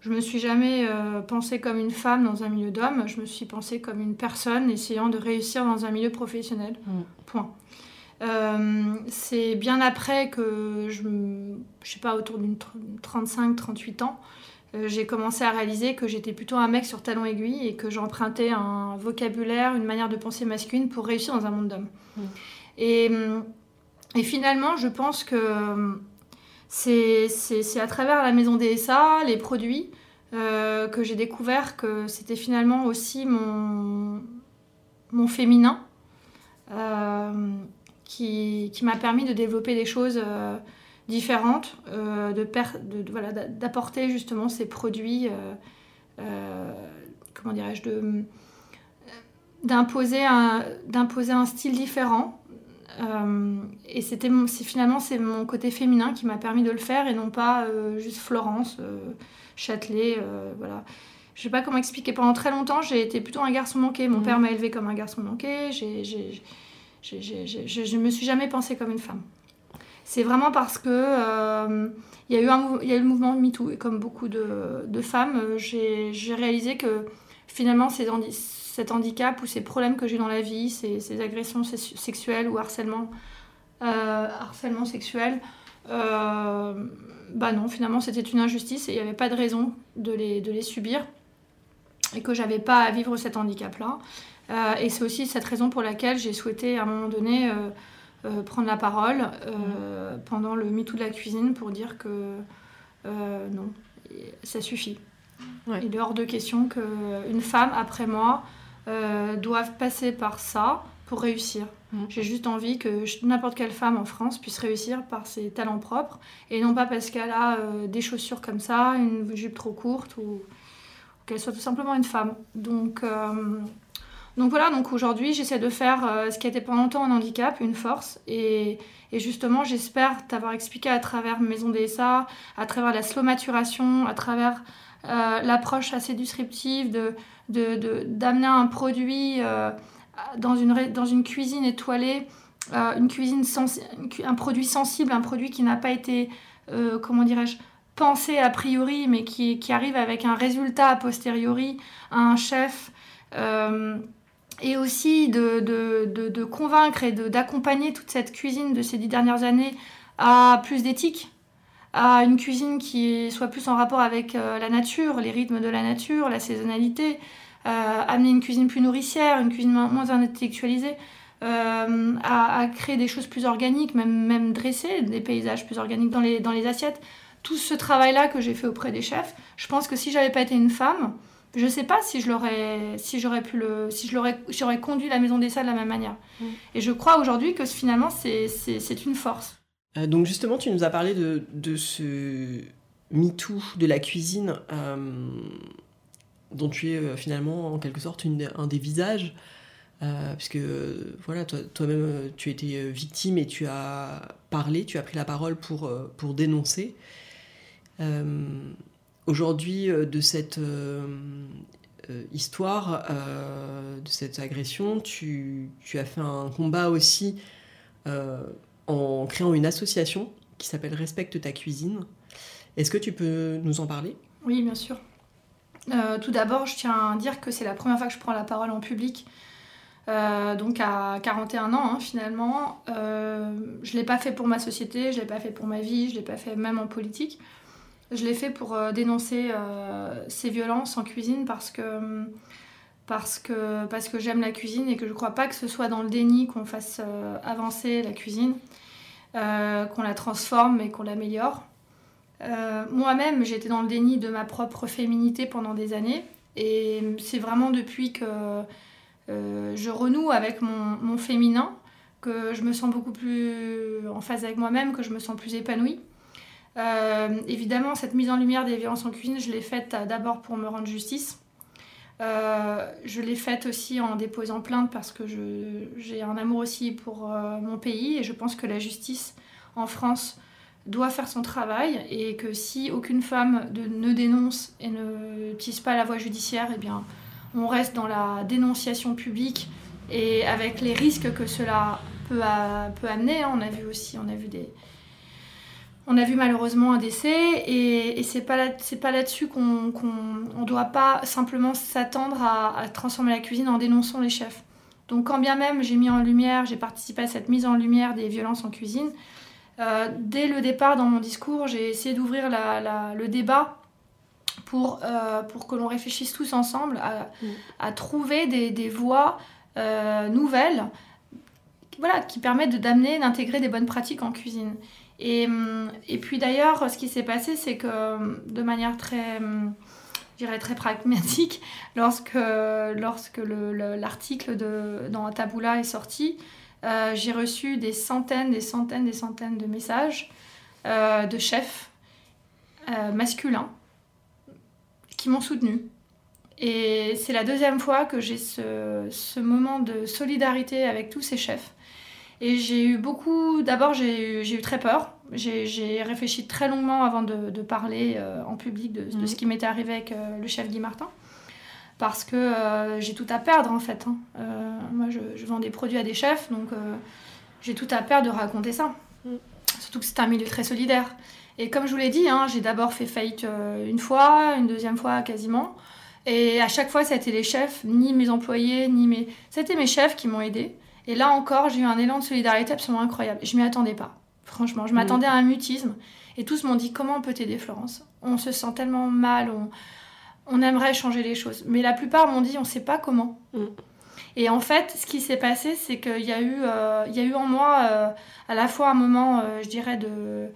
je me suis jamais euh, pensée comme une femme dans un milieu d'hommes, je me suis pensée comme une personne essayant de réussir dans un milieu professionnel. Mm. Point. Euh, c'est bien après que je, je sais pas, autour d'une 35-38 ans, euh, j'ai commencé à réaliser que j'étais plutôt un mec sur talon aiguille et que j'empruntais un vocabulaire, une manière de penser masculine pour réussir dans un monde d'hommes. Mm. Et, et, finalement, je pense que c'est à travers la maison DSA, les produits, euh, que j'ai découvert que c'était finalement aussi mon, mon féminin euh, qui, qui m'a permis de développer des choses euh, différentes, d'apporter de, justement ces produits, comment dirais-je, d'imposer un, un style différent euh, et c'était finalement c'est mon côté féminin qui m'a permis de le faire et non pas euh, juste Florence, euh, Châtelet, voilà. Je sais pas comment expliquer. Pendant très longtemps, j'ai été plutôt un garçon manqué. Mon père mhm. m'a élevé comme un garçon manqué. je ne me suis jamais pensée comme une femme. C'est vraiment parce que il y, a eu un, y a eu le mouvement MeToo et comme beaucoup de, de femmes, j'ai réalisé que finalement ces, cet handicap ou ces problèmes que j'ai dans la vie, ces, agressions sexuelles ou harcèlement, euh, harcèlement sexuel, euh, bah non, finalement c'était une injustice et il n'y avait pas de raison de les, de les subir et que j'avais pas à vivre cet handicap-là. Euh, et c'est aussi cette raison pour laquelle j'ai souhaité à un moment donné prendre la parole mmh. pendant le MeToo de la cuisine pour dire que non, ça suffit. Il est hors de question qu'une femme, après moi, doivent passer par ça pour réussir. Mm. J'ai juste envie que n'importe quelle femme en France puisse réussir par ses talents propres et non pas parce qu'elle a des chaussures comme ça, une jupe trop courte ou, qu'elle soit tout simplement une femme. Donc, donc voilà, donc aujourd'hui j'essaie de faire ce qui a été pendant longtemps un handicap, une force et et justement, j'espère t'avoir expliqué à travers Maison DSA, à travers la slow maturation, à travers euh, l'approche assez disruptive de, d'amener un produit euh, dans, une, cuisine étoilée, euh, un produit sensible, un produit qui n'a pas été, comment dirais-je, pensé a priori, mais qui, arrive avec un résultat a posteriori à un chef et aussi de, de, de, convaincre et d'accompagner toute cette cuisine de ces dix dernières années à plus d'éthique, à une cuisine qui soit plus en rapport avec euh, la nature, les rythmes de la nature, la saisonnalité, euh, amener une cuisine plus nourricière, une cuisine moins intellectualisée, euh, à, créer des choses plus organiques, même, même dresser des paysages plus organiques dans les, dans les assiettes. Tout ce travail-là que j'ai fait auprès des chefs, je pense que si j'avais pas été une femme, je sais pas si je l'aurais si j'aurais pu le si je l'aurais j'aurais conduit la maison des salles de la même manière mm. et je crois aujourd'hui que finalement c'est une force euh, donc justement tu nous as parlé de, ce MeToo de la cuisine euh, dont tu es euh, finalement en quelque sorte un des visages puisque voilà toi-même tu étais victime et tu as parlé tu as pris la parole pour pour dénoncer. Aujourd'hui de cette histoire, de cette agression, tu, as fait un combat aussi en créant une association qui s'appelle Respecte ta cuisine. Est-ce que tu peux nous en parler? Oui, bien sûr. tout d'abord, je tiens à dire que c'est la première fois que je prends la parole en public. donc à 41 ans hein, finalement. je ne l'ai pas fait pour ma société, je ne l'ai pas fait pour ma vie, je ne l'ai pas fait même en politique. Je l'ai fait pour euh, dénoncer euh, ces violences en cuisine parce que, parce que, j'aime la cuisine et que je ne crois pas que ce soit dans le déni qu'on fasse euh, avancer la cuisine, qu'on la transforme et qu'on l'améliore. Moi-même, j'étais dans le déni de ma propre féminité pendant des années et c'est vraiment depuis que je renoue avec mon, mon féminin que je me sens beaucoup plus en phase avec moi-même, que je me sens plus épanouie. Euh, évidemment, cette mise en lumière des violences en cuisine, je l'ai faite euh, d'abord pour me rendre justice. Euh, je l'ai faite aussi en déposant plainte parce que j'ai un amour aussi pour mon pays et je pense que la justice en France doit faire son travail et que si aucune femme ne dénonce et ne tisse pas la voie judiciaire, eh bien, on reste dans la dénonciation publique et avec les risques que cela peut, peut amener. On a vu aussi, on a vu des, on a vu malheureusement un décès et, c'est pas là, pas là-dessus qu'on ne doit pas simplement s'attendre à, transformer la cuisine en dénonçant les chefs. Donc quand bien même j'ai mis en lumière, j'ai participé à cette mise en lumière des violences en cuisine, euh, dès le départ dans mon discours, j'ai essayé d'ouvrir le débat pour, euh, pour que l'on réfléchisse tous ensemble à, mm. trouver des, voies euh, nouvelles voilà, qui permettent d'amener, d'intégrer des bonnes pratiques en cuisine. Et, et puis d'ailleurs, ce qui s'est passé, c'est que de manière très, dirais très pragmatique, lorsque, lorsque l'article dans Taboola est sorti, euh, j'ai reçu des centaines, des centaines, des centaines de messages euh, de chefs euh, masculins qui m'ont soutenu. Et c'est la deuxième fois que j'ai ce, ce, moment de solidarité avec tous ces chefs. Et j'ai eu beaucoup. D'abord, j'ai eu très peur. J'ai réfléchi très longuement avant de, parler euh, en public de, ce mhm. qui m'était arrivé avec euh, le chef Guy Martin. Parce que euh, j'ai tout à perdre en fait. Hein. moi, je, vends des produits à des chefs, donc j'ai tout à perdre de raconter ça. Mhm. Surtout que c'est un milieu très solidaire. Et comme je vous l'ai dit, hein, j'ai d'abord fait faillite une fois, une deuxième fois quasiment. Et à chaque fois, ça a été les chefs, ni mes employés, ni mes. C'était mes chefs qui m'ont aidé. Et là encore, j'ai eu un élan de solidarité absolument incroyable. Je m'y attendais pas. Franchement, je m'attendais à un mutisme. Et tous m'ont dit comment on peut t'aider, Florence? On se sent tellement mal, on, on aimerait changer les choses. Mais la plupart m'ont dit on ne sait pas comment. Mm. Et en fait, ce qui s'est passé, c'est qu'il y, a eu, euh, il y a eu en moi euh, à la fois un moment, euh, je dirais, de,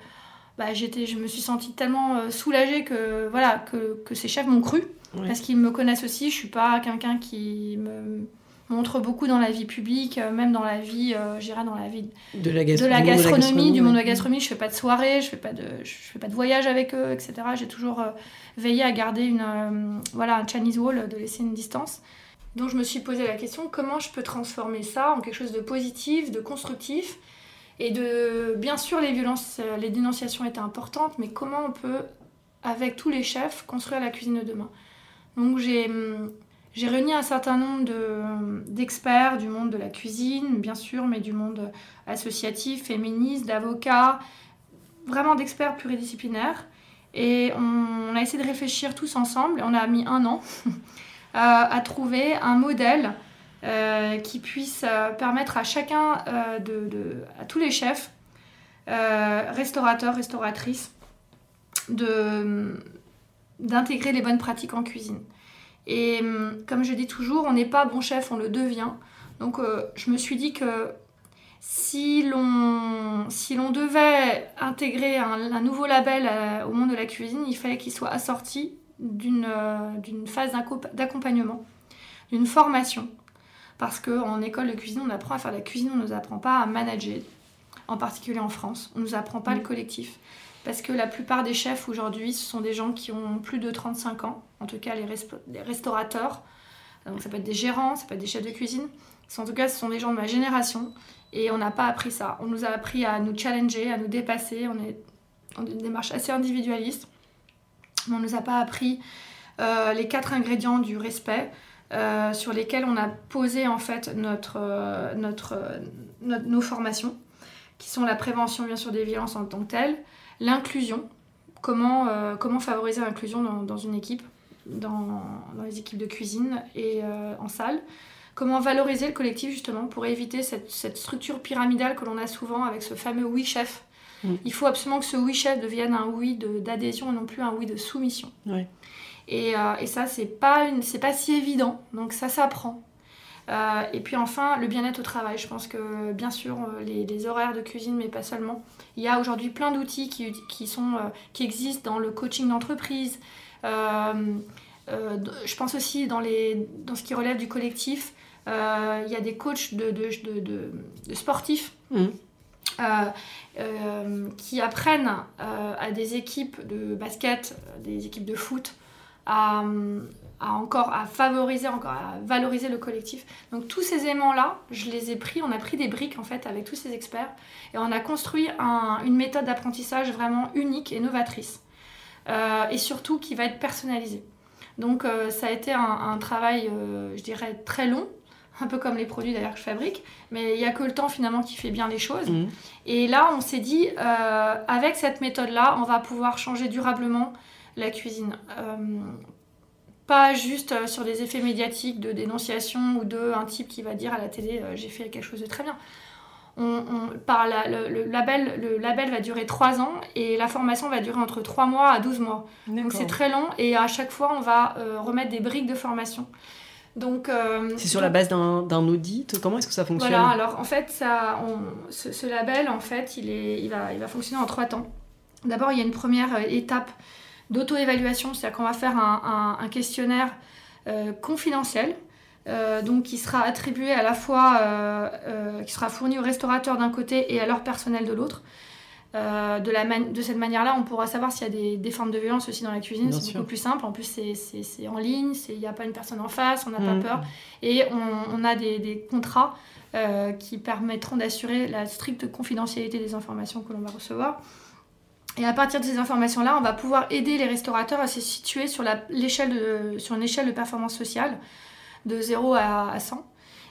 bah, j'étais, je me suis sentie tellement soulagée que, voilà, que, que ces chefs m'ont cru. Parce qu'ils me connaissent aussi. Je suis pas quelqu'un qui me montre beaucoup dans la vie publique, même dans la vie, euh, j'irais dans la vie de la, de la gastronomie, du monde de la gastronomie. Je fais pas de soirée, je fais pas de, je fais pas de voyage avec eux, etc. J'ai toujours veillé à garder une, voilà, un Chinese wall, de laisser une distance. Donc je me suis posé la question comment je peux transformer ça en quelque chose de positif, de constructif? Et de bien sûr les violences, euh, les dénonciations étaient importantes, mais comment on peut avec tous les chefs construire la cuisine de demain? Donc j'ai hum, j'ai réuni un certain nombre d'experts du monde de la cuisine, bien sûr, mais du monde associatif, féministe, d'avocats, vraiment d'experts pluridisciplinaires. Et on, a essayé de réfléchir tous ensemble, on a mis un an à trouver un modèle euh, qui puisse euh, permettre à chacun, euh, de, à tous les chefs, restaurateurs, restauratrices, d'intégrer les bonnes pratiques en cuisine. Et comme je dis toujours, on n'est pas bon chef, on le devient. Donc je me suis dit que si l'on si devait intégrer un, nouveau label au monde de la cuisine, il fallait qu'il soit assorti d'une phase d'accompagnement, d'une formation parce qu'en école de cuisine, on apprend à faire la cuisine, on ne nous apprend pas à manager, en particulier en France. On ne nous apprend pas le mm. collectif. Parce que la plupart des chefs aujourd'hui, ce sont des gens qui ont plus de 35 ans, en tout cas les, restaurateurs. Donc ça peut être des gérants, ça peut être des chefs de cuisine. En tout cas, ce sont des gens de ma génération et on n'a pas appris ça. On nous a appris à nous challenger, à nous dépasser. On est en une démarche assez individualiste. Mais on ne nous a pas appris euh, les quatre ingrédients du respect, euh, sur lesquels on a posé en fait notre, euh, notre, euh, nos formations, qui sont la prévention bien sûr des violences en tant que telles, l'inclusion, comment, comment favoriser l'inclusion dans, dans, une équipe, dans, dans, les équipes de cuisine et en salle, comment valoriser le collectif justement pour éviter cette, cette structure pyramidale que l'on a souvent avec ce fameux oui chef? Il faut absolument que ce oui chef devienne un oui d'adhésion et non plus un oui de soumission. Oui. Euh, et, ça, c'est pas, une, pas si évident. Donc ça s'apprend. Euh, et puis enfin, le bien-être au travail. Je pense que bien sûr, euh, les, horaires de cuisine, mais pas seulement. Il y a aujourd'hui plein d'outils qui, qui, sont, qui existent dans le coaching d'entreprise. je pense aussi dans, les, dans ce qui relève du collectif. il y a des coachs de, de, de, de sportifs. Mmh. qui apprennent à des équipes de basket, des équipes de foot, à, encore à favoriser, encore à valoriser le collectif. Donc tous ces aimants-là, je les ai pris, on a pris des briques en fait avec tous ces experts et on a construit une méthode d'apprentissage vraiment unique et novatrice euh, et surtout qui va être personnalisée. Donc euh, ça a été un, travail, euh, je dirais, très long, un peu comme les produits d'ailleurs que je fabrique, mais il n'y a que le temps finalement qui fait bien les choses. Mmh. Et là, on s'est dit, avec cette méthode-là, on va pouvoir changer durablement la cuisine. Euh, pas juste euh, sur des effets médiatiques de dénonciation ou de un type qui va dire à la télé euh, j'ai fait quelque chose de très bien. On, par le, label, le label va durer 3 ans et la formation va durer entre 3 mois à 12 mois. Donc c'est très long et à chaque fois on va remettre des briques de formation. Donc, c'est sur la base d'un audit Comment est-ce que ça fonctionne? Voilà, alors en fait, ça, ce, label, en fait, il, est, il, va, il va fonctionner en trois temps. D'abord, il y a une première étape d'auto-évaluation, c'est-à-dire qu'on va faire un, questionnaire euh, confidentiel. Euh, donc qui sera attribué à la fois, euh, qui sera fourni aux restaurateurs d'un côté et à leur personnel de l'autre. de, la de cette manière-là, on pourra savoir s'il y a des, formes de violence aussi dans la cuisine. C'est beaucoup plus simple. En plus, c'est en ligne, il n'y a pas une personne en face, on n'a pas mmh. peur. Et on, a des, des contrats qui permettront d'assurer la stricte confidentialité des informations que l'on va recevoir. Et à partir de ces informations-là, on va pouvoir aider les restaurateurs à se situer sur, sur une échelle de performance sociale de 0 à, 100.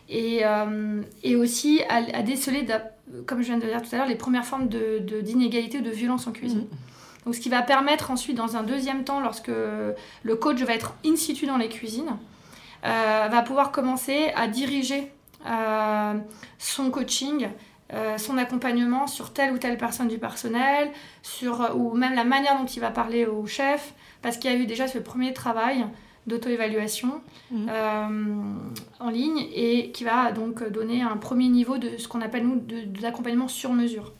Et, euh, et aussi à, déceler, comme je viens de le dire tout à l'heure, les premières formes de, d'inégalité ou de violence en cuisine. Mmh. Donc, ce qui va permettre ensuite, dans un deuxième temps, lorsque le coach va être in situ dans les cuisines, euh, va pouvoir commencer à diriger euh, son coaching euh, son accompagnement sur telle ou telle personne du personnel, sur, euh, ou même la manière dont il va parler au chef, parce qu'il y a eu déjà ce premier travail d'auto-évaluation mhm. euh, en ligne et qui va donc donner un premier niveau de ce qu'on appelle nous de, l'accompagnement sur mesure.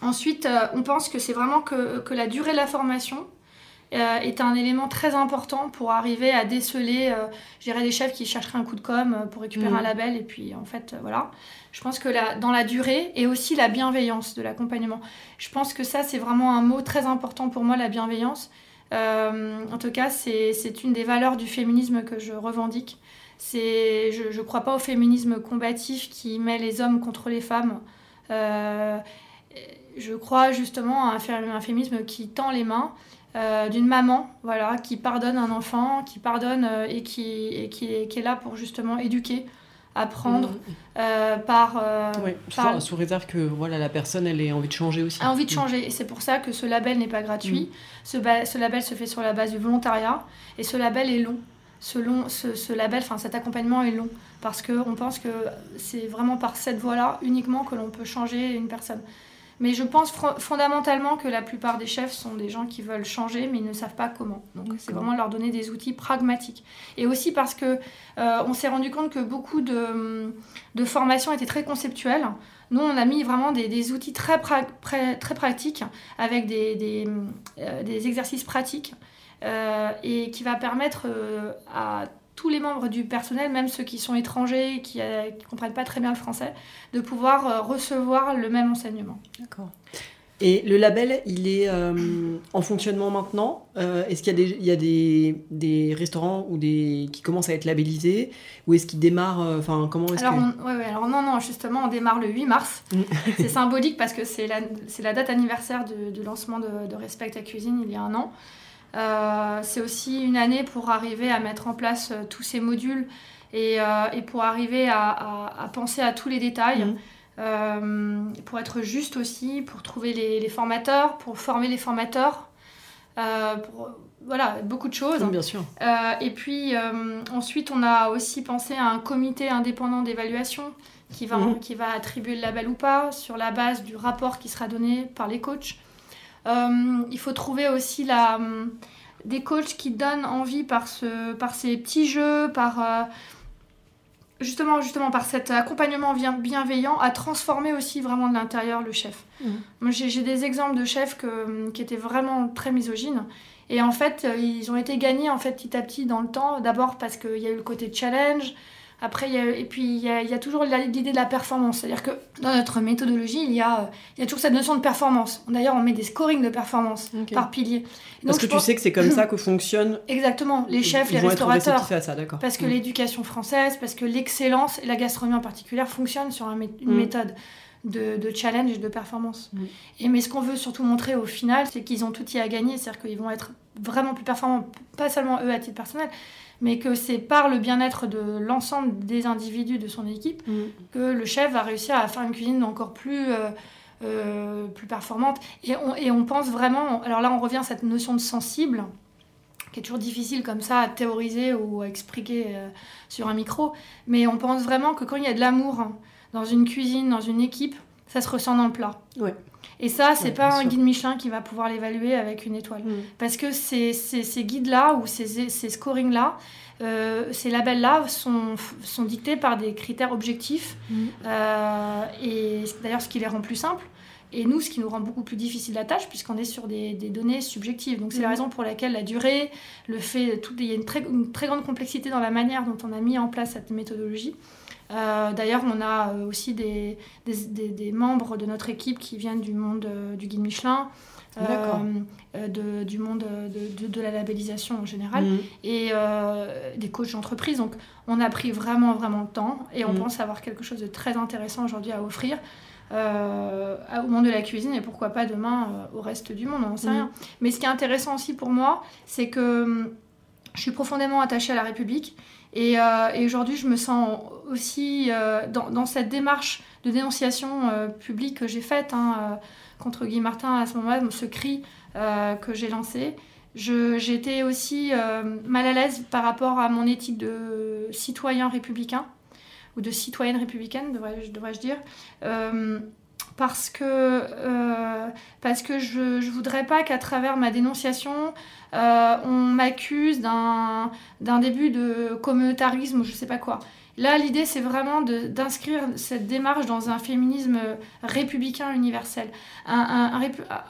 Ensuite, on pense que c'est vraiment que, que, la durée de la formation est un élément très important pour arriver à déceler, euh, des chefs qui chercheraient un coup de com pour récupérer un mm. label, et puis en fait, voilà. Je pense que la, dans la durée et aussi la bienveillance de l'accompagnement. Je pense que ça, c'est vraiment un mot très important pour moi, la bienveillance. Euh, en tout cas, c'est une des valeurs du féminisme que je revendique. Je ne crois pas au féminisme combatif qui met les hommes contre les femmes. Euh, je crois justement à un, féminisme qui tend les mains euh, d'une maman voilà, qui pardonne un enfant, qui pardonne et, qui, et qui, est, là pour justement éduquer apprendre mmh. par, oui, Sous, réserve que voilà la personne elle ait envie de changer aussi. A envie de mmh. changer. Et c'est pour ça que ce label n'est pas gratuit. Mmh. ce, ce, label se fait sur la base du volontariat. Et ce label est long. Ce, long, ce, ce label enfin cet accompagnement est long. Parce qu'on pense que c'est vraiment par cette voie là uniquement que l'on peut changer une personne mais je pense fondamentalement que la plupart des chefs sont des gens qui veulent changer, mais ils ne savent pas comment. Donc c'est vraiment leur donner des outils pragmatiques. Et aussi parce que euh, on s'est rendu compte que beaucoup de, de, formations étaient très conceptuelles. Nous, on a mis vraiment des, des outils très, très pratiques avec des, des, euh, des exercices pratiques euh, et qui va permettre à tous les membres du personnel, même ceux qui sont étrangers, qui ne euh, comprennent pas très bien le français, de pouvoir euh, recevoir le même enseignement. D'accord. Et le label, il est euh, en fonctionnement maintenant? est-ce qu'il y a, des, il y a des, des, restaurants ou des, qui commencent à être labellisés? Ou est-ce qu'ils démarrent Enfin, comment est-ce alors, alors non, non, justement, on démarre le 8 mars. Mm. c'est symbolique parce que c'est la, la, date anniversaire du, lancement de, de Respect ta cuisine il y a un an. Euh, c'est aussi une année pour arriver à mettre en place euh, tous ces modules et, euh, et pour arriver à, à, penser à tous les détails. Mhm. pour être juste aussi, pour trouver les, les formateurs, pour former les formateurs, pour, voilà, beaucoup de choses. bien sûr. et puis ensuite, on a aussi pensé à un comité indépendant d'évaluation qui va, mhm. qui va attribuer le label ou pas sur la base du rapport qui sera donné par les coachs. Euh, il faut trouver aussi la, euh, des coachs qui donnent envie par, ce, par ces petits jeux, par euh, justement, justement par cet accompagnement bienveillant à transformer aussi vraiment de l'intérieur le chef. Mmh. j'ai des exemples de chefs que, qui étaient vraiment très misogynes. Et en fait, ils ont été gagnés en fait petit à petit dans le temps. D'abord parce qu'il y a eu le côté challenge, après, et puis il y, a, toujours l'idée de la performance. C'est-à-dire que dans notre méthodologie, il y a, il y a toujours cette notion de performance. D'ailleurs, on met des scorings de performance par pilier. Parce que tu sais que c'est comme ça que fonctionne. Exactement, les chefs, les restaurateurs. parce que mm. l'éducation française, parce que l'excellence et la gastronomie en particulier fonctionnent sur une mm. méthode. De, de, challenge et de performance. Et mais ce qu'on veut surtout montrer au final, c'est qu'ils ont tout y à gagner, c'est-à-dire qu'ils vont être vraiment plus performants, pas seulement eux à titre personnel, mais que c'est par le bien-être de l'ensemble des individus de son équipe que le chef va réussir à faire une cuisine encore plus, euh, euh, plus performante. Et on, et on pense vraiment, alors là on revient à cette notion de sensible, qui est toujours difficile comme ça à théoriser ou à expliquer euh, sur un micro, mais on pense vraiment que quand il y a de l'amour dans une cuisine, dans une équipe, ça se ressent dans le plat. Ouais. Et ça, c'est pas un guide Michelin qui va pouvoir l'évaluer avec une étoile. Mm. Parce que ces, ces, guides-là ou ces, ces scorings-là, euh, ces labels-là sont, sont dictés par des critères objectifs. Mm. Euh, et d'ailleurs, ce qui les rend plus simples. Et nous, ce qui nous rend beaucoup plus difficile la tâche, puisqu'on est sur des, des, données subjectives. Donc, c'est la mm. raison pour laquelle la durée, le fait, tout, il y a une très, une très grande complexité dans la manière dont on a mis en place cette méthodologie. Euh, d'ailleurs, on a euh, aussi des, des, membres de notre équipe qui viennent du monde euh, du guide Michelin. de, du monde de, de, la labellisation en général mhm. et des coachs d'entreprise. Donc on a pris vraiment vraiment le temps et on mhm. pense avoir quelque chose de très intéressant aujourd'hui à offrir au monde de la cuisine et pourquoi pas demain au reste du monde, on n'en sait mhm. rien. Mais ce qui est intéressant aussi pour moi, c'est que hum, je suis profondément attachée à la République euh, et, aujourd'hui, je me sens aussi euh, dans, cette démarche de dénonciation euh, publique que j'ai faite hein, contre Guy Martin à ce moment-là, ce cri que j'ai lancé. J'étais aussi mal à l'aise par rapport à mon éthique de citoyen républicain, ou de citoyenne républicaine, devrais-je devrais dire parce que, euh, parce que je ne voudrais pas qu'à travers ma dénonciation, euh, on m'accuse d'un début de communautarisme ou je ne sais pas quoi. Là, l'idée, c'est vraiment d'inscrire cette démarche dans un féminisme républicain universel. Un,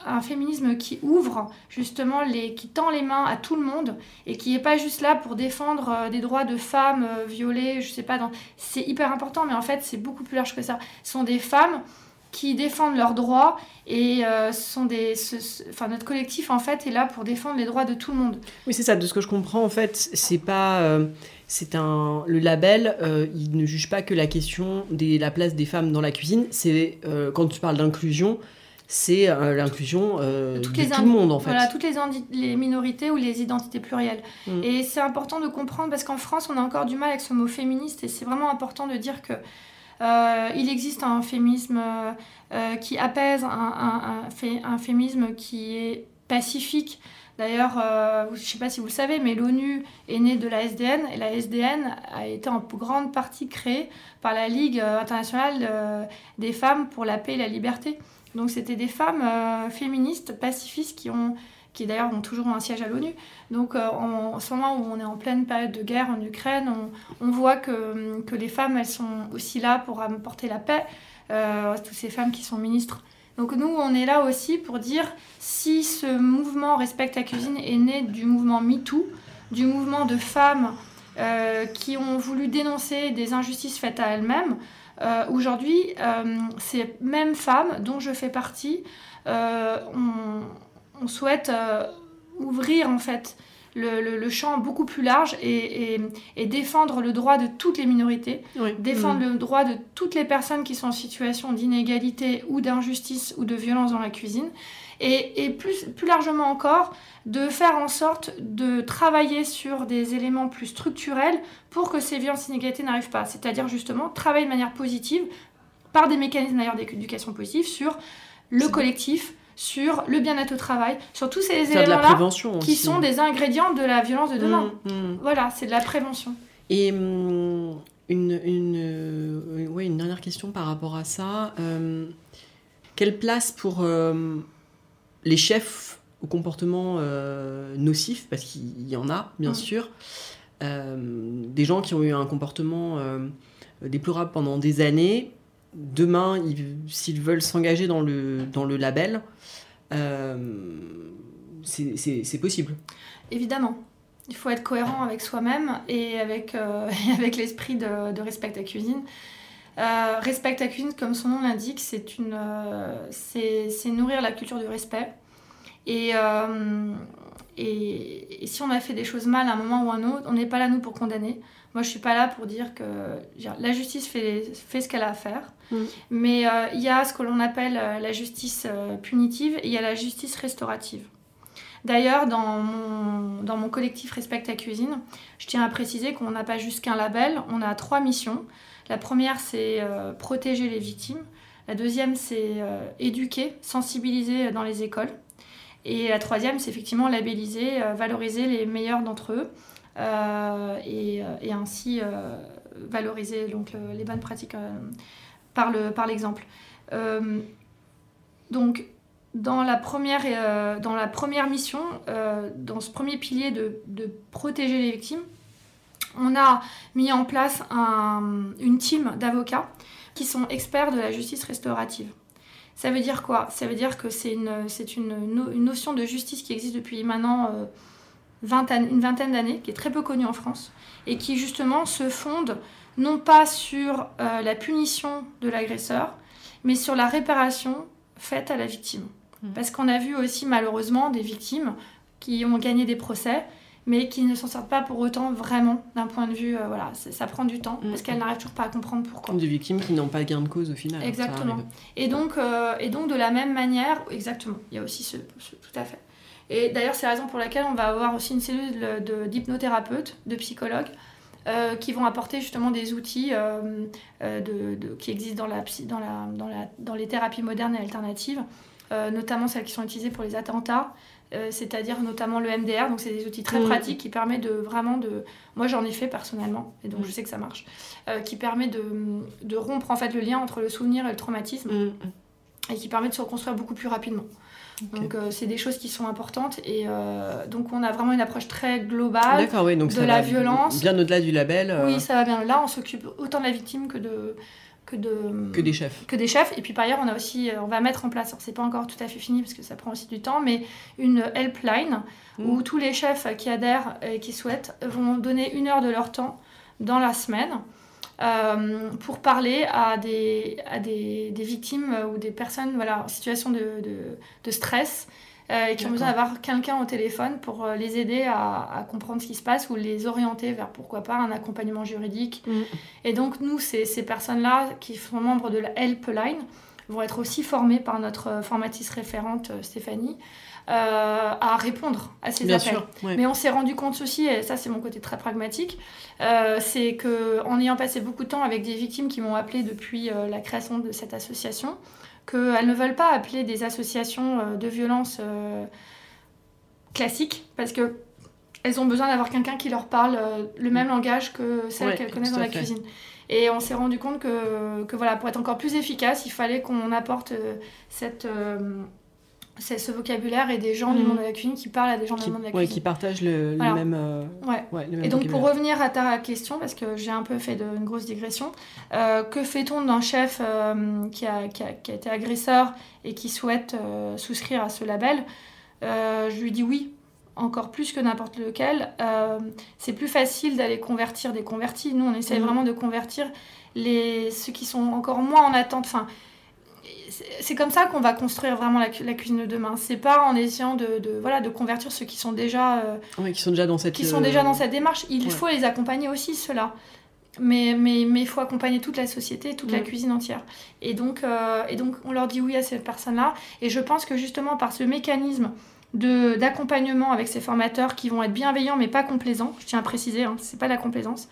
un, féminisme qui ouvre, justement, les, qui tend les mains à tout le monde et qui n'est pas juste là pour défendre euh, des droits de femmes violées, je sais pas. C'est hyper important, mais en fait, c'est beaucoup plus large que ça. Ce sont des femmes qui défendent leurs droits et euh, sont des enfin notre collectif en fait est là pour défendre les droits de tout le monde. Oui, c'est ça de ce que je comprends en fait, c'est pas c'est un le label, euh, il ne juge pas que la question de la place des femmes dans la cuisine. C'est euh, quand tu parles d'inclusion, c'est euh, l'inclusion de tout le monde en fait. Voilà, toutes les, les minorités ou les identités plurielles. Mm. Et c'est important de comprendre parce qu'en France, on a encore du mal avec ce mot féministe et c'est vraiment important de dire que il existe un féminisme qui apaise, un, un, un, féminisme qui est pacifique, D'ailleurs, euh, je ne sais pas si vous le savez, mais l'ONU est née de la SDN et la SDN a été en grande partie créée par la Ligue internationale euh, des femmes pour la paix et la liberté. Donc c'était des femmes euh, féministes, pacifistes qui ont qui d'ailleurs ont toujours un siège à l'ONU. Donc en, ce moment où on est en pleine période de guerre en Ukraine, on, voit que, que, les femmes, elles sont aussi là pour apporter la paix. toutes ces femmes qui sont ministres donc nous, on est là aussi pour dire si ce mouvement Respect ta cuisine est né du mouvement MeToo, du mouvement de femmes euh, qui ont voulu dénoncer des injustices faites à elles-mêmes, euh, aujourd'hui, euh, ces mêmes femmes dont je fais partie, on, souhaite ouvrir en fait le, champ beaucoup plus large et, défendre le droit de toutes les minorités, défendre mm. le droit de toutes les personnes qui sont en situation d'inégalité ou d'injustice ou de violence dans la cuisine. Et, plus, plus largement encore, de faire en sorte de travailler sur des éléments plus structurels pour que ces violences inégalités n'arrivent pas. C'est-à-dire justement travailler de manière positive, par des mécanismes d'ailleurs d'éducation positive, sur le collectif, sur le bien-être au travail, sur tous ces éléments-là qui sont des ingrédients de la violence de demain. Mmh, mmh. Voilà, c'est de la prévention. Et mmh, une, une, euh, ouais, une, dernière question par rapport à ça. Euh, quelle place pour euh, les chefs au comportement nocif, parce qu'il y en a, bien sûr, des gens qui ont eu un comportement déplorable pendant des années, demain, s'ils veulent s'engager dans le, dans le label, euh, c'est possible. Évidemment. Il faut être cohérent avec soi-même et avec, euh, avec l'esprit de, Respect ta cuisine. Euh, respect ta cuisine, comme son nom l'indique, c'est nourrir la culture du respect. Et, et, et, si on a fait des choses mal à un moment ou à un autre, on n'est pas là nous pour condamner. Moi, je suis pas là pour dire que la justice fait, fait ce qu'elle a à faire. Mm. Mais euh, il y a ce que l'on appelle euh, la justice euh, punitive et il y a la justice restaurative. D'ailleurs, dans mon, dans mon collectif Respect ta cuisine, je tiens à préciser qu'on n'a pas juste qu'un label, on a trois missions. La première, c'est protéger les victimes. La deuxième, c'est éduquer, sensibiliser dans les écoles. Et la troisième, c'est effectivement labelliser, valoriser les meilleurs d'entre eux. et, et, ainsi valoriser donc, les bonnes pratiques par l'exemple. Euh, donc, dans la première, euh, dans la première mission, euh, dans ce premier pilier de, protéger les victimes, on a mis en place un, une team d'avocats qui sont experts de la justice restaurative. Ça veut dire quoi? Ça veut dire que c'est une, une, une, notion de justice qui existe depuis maintenant une vingtaine d'années, qui est très peu connue en France, et qui justement se fonde non pas sur euh, la punition de l'agresseur, mais sur la réparation faite à la victime. Mmh. Parce qu'on a vu aussi malheureusement des victimes qui ont gagné des procès, mais qui ne s'en sortent pas pour autant vraiment d'un point de vue, euh, voilà, ça prend du temps, mmh. parce qu'elles n'arrivent toujours pas à comprendre pourquoi. Des victimes qui n'ont pas gain de cause au final. Exactement. Et donc, euh, et donc de la même manière, exactement, il y a aussi ce, tout à fait. Et d'ailleurs, c'est la raison pour laquelle on va avoir aussi une cellule d'hypnothérapeutes, de, de psychologues, euh, qui vont apporter justement des outils euh, euh, de, qui existent dans, la, dans, la, dans, la, dans, les thérapies modernes et alternatives, notamment celles qui sont utilisées pour les attentats, c'est-à-dire notamment le MDR. Donc c'est des outils très mmh. pratiques qui permettent de vraiment de... Moi j'en ai fait personnellement, et donc je sais que ça marche, qui permet de, de, rompre en fait le lien entre le souvenir et le traumatisme, mmh. et qui permet de se reconstruire beaucoup plus rapidement. Donc c'est des choses qui sont importantes et donc on a vraiment une approche très globale D'accord, oui, donc de ça la violence. Bien au-delà du label. Oui, ça va bien. Là, on s'occupe autant de la victime que de que de que des chefs. Que des chefs. Et puis par ailleurs, on a aussi, on va mettre en place. C'est pas encore tout à fait fini parce que ça prend aussi du temps, mais une helpline où Mm. tous les chefs qui adhèrent et qui souhaitent vont donner une heure de leur temps dans la semaine euh, pour parler à des, à des, des victimes ou des personnes voilà, en situation de, de, de stress euh, et qui ont besoin d'avoir quelqu'un au téléphone pour euh, les aider à, à, comprendre ce qui se passe ou les orienter vers pourquoi pas un accompagnement juridique. Mm. Et donc nous, ces, ces personnes-là qui sont membres de la Helpline vont être aussi formées par notre formatrice référente euh, Stéphanie euh, à répondre à ces Bien appels. sûr, ouais. Mais on s'est rendu compte aussi, et ça c'est mon côté très pragmatique, euh, c'est que en ayant passé beaucoup de temps avec des victimes qui m'ont appelé depuis euh, la création de cette association, qu'elles ne veulent pas appeler des associations euh, de violence euh, classiques parce que elles ont besoin d'avoir quelqu'un qui leur parle euh, le même langage que celle Ouais, qu'elles connaissent dans la fait. cuisine. Et on s'est rendu compte que, que voilà, pour être encore plus efficace, il fallait qu'on apporte euh, cette, euh, c'est ce vocabulaire et des gens du Mhm. monde de la cuisine qui parlent à des gens Qui, du monde de la ouais, cuisine. qui partagent le, même. euh, Ouais. ouais, le même Et donc pour revenir à ta question, parce que j'ai un peu fait de, une grosse digression, euh, que fait-on d'un chef euh, qui, a, qui, a, qui a été agresseur et qui souhaite souscrire à ce label? Je lui dis oui, encore plus que n'importe lequel. C'est plus facile d'aller convertir des convertis. Nous, on essaye Mhm. vraiment de convertir les, ceux qui sont encore moins en attente. Enfin, c'est- comme ça qu'on va construire vraiment la, cu- la cuisine de demain. C'est pas en essayant de, de, voilà, de convertir ceux qui sont déjà... euh, qui sont déjà dans cette. qui sont euh, déjà dans cette démarche. Il ouais. faut les accompagner aussi, ceux-là. Mais mais mais il faut accompagner toute la société, toute la Mm. cuisine entière. Et donc, euh, et donc, on leur dit oui à ces personnes-là. Et je pense que justement, par ce mécanisme de- d'accompagnement avec ces formateurs qui vont être bienveillants mais pas complaisants, je tiens à préciser, hein, c'est pas la complaisance,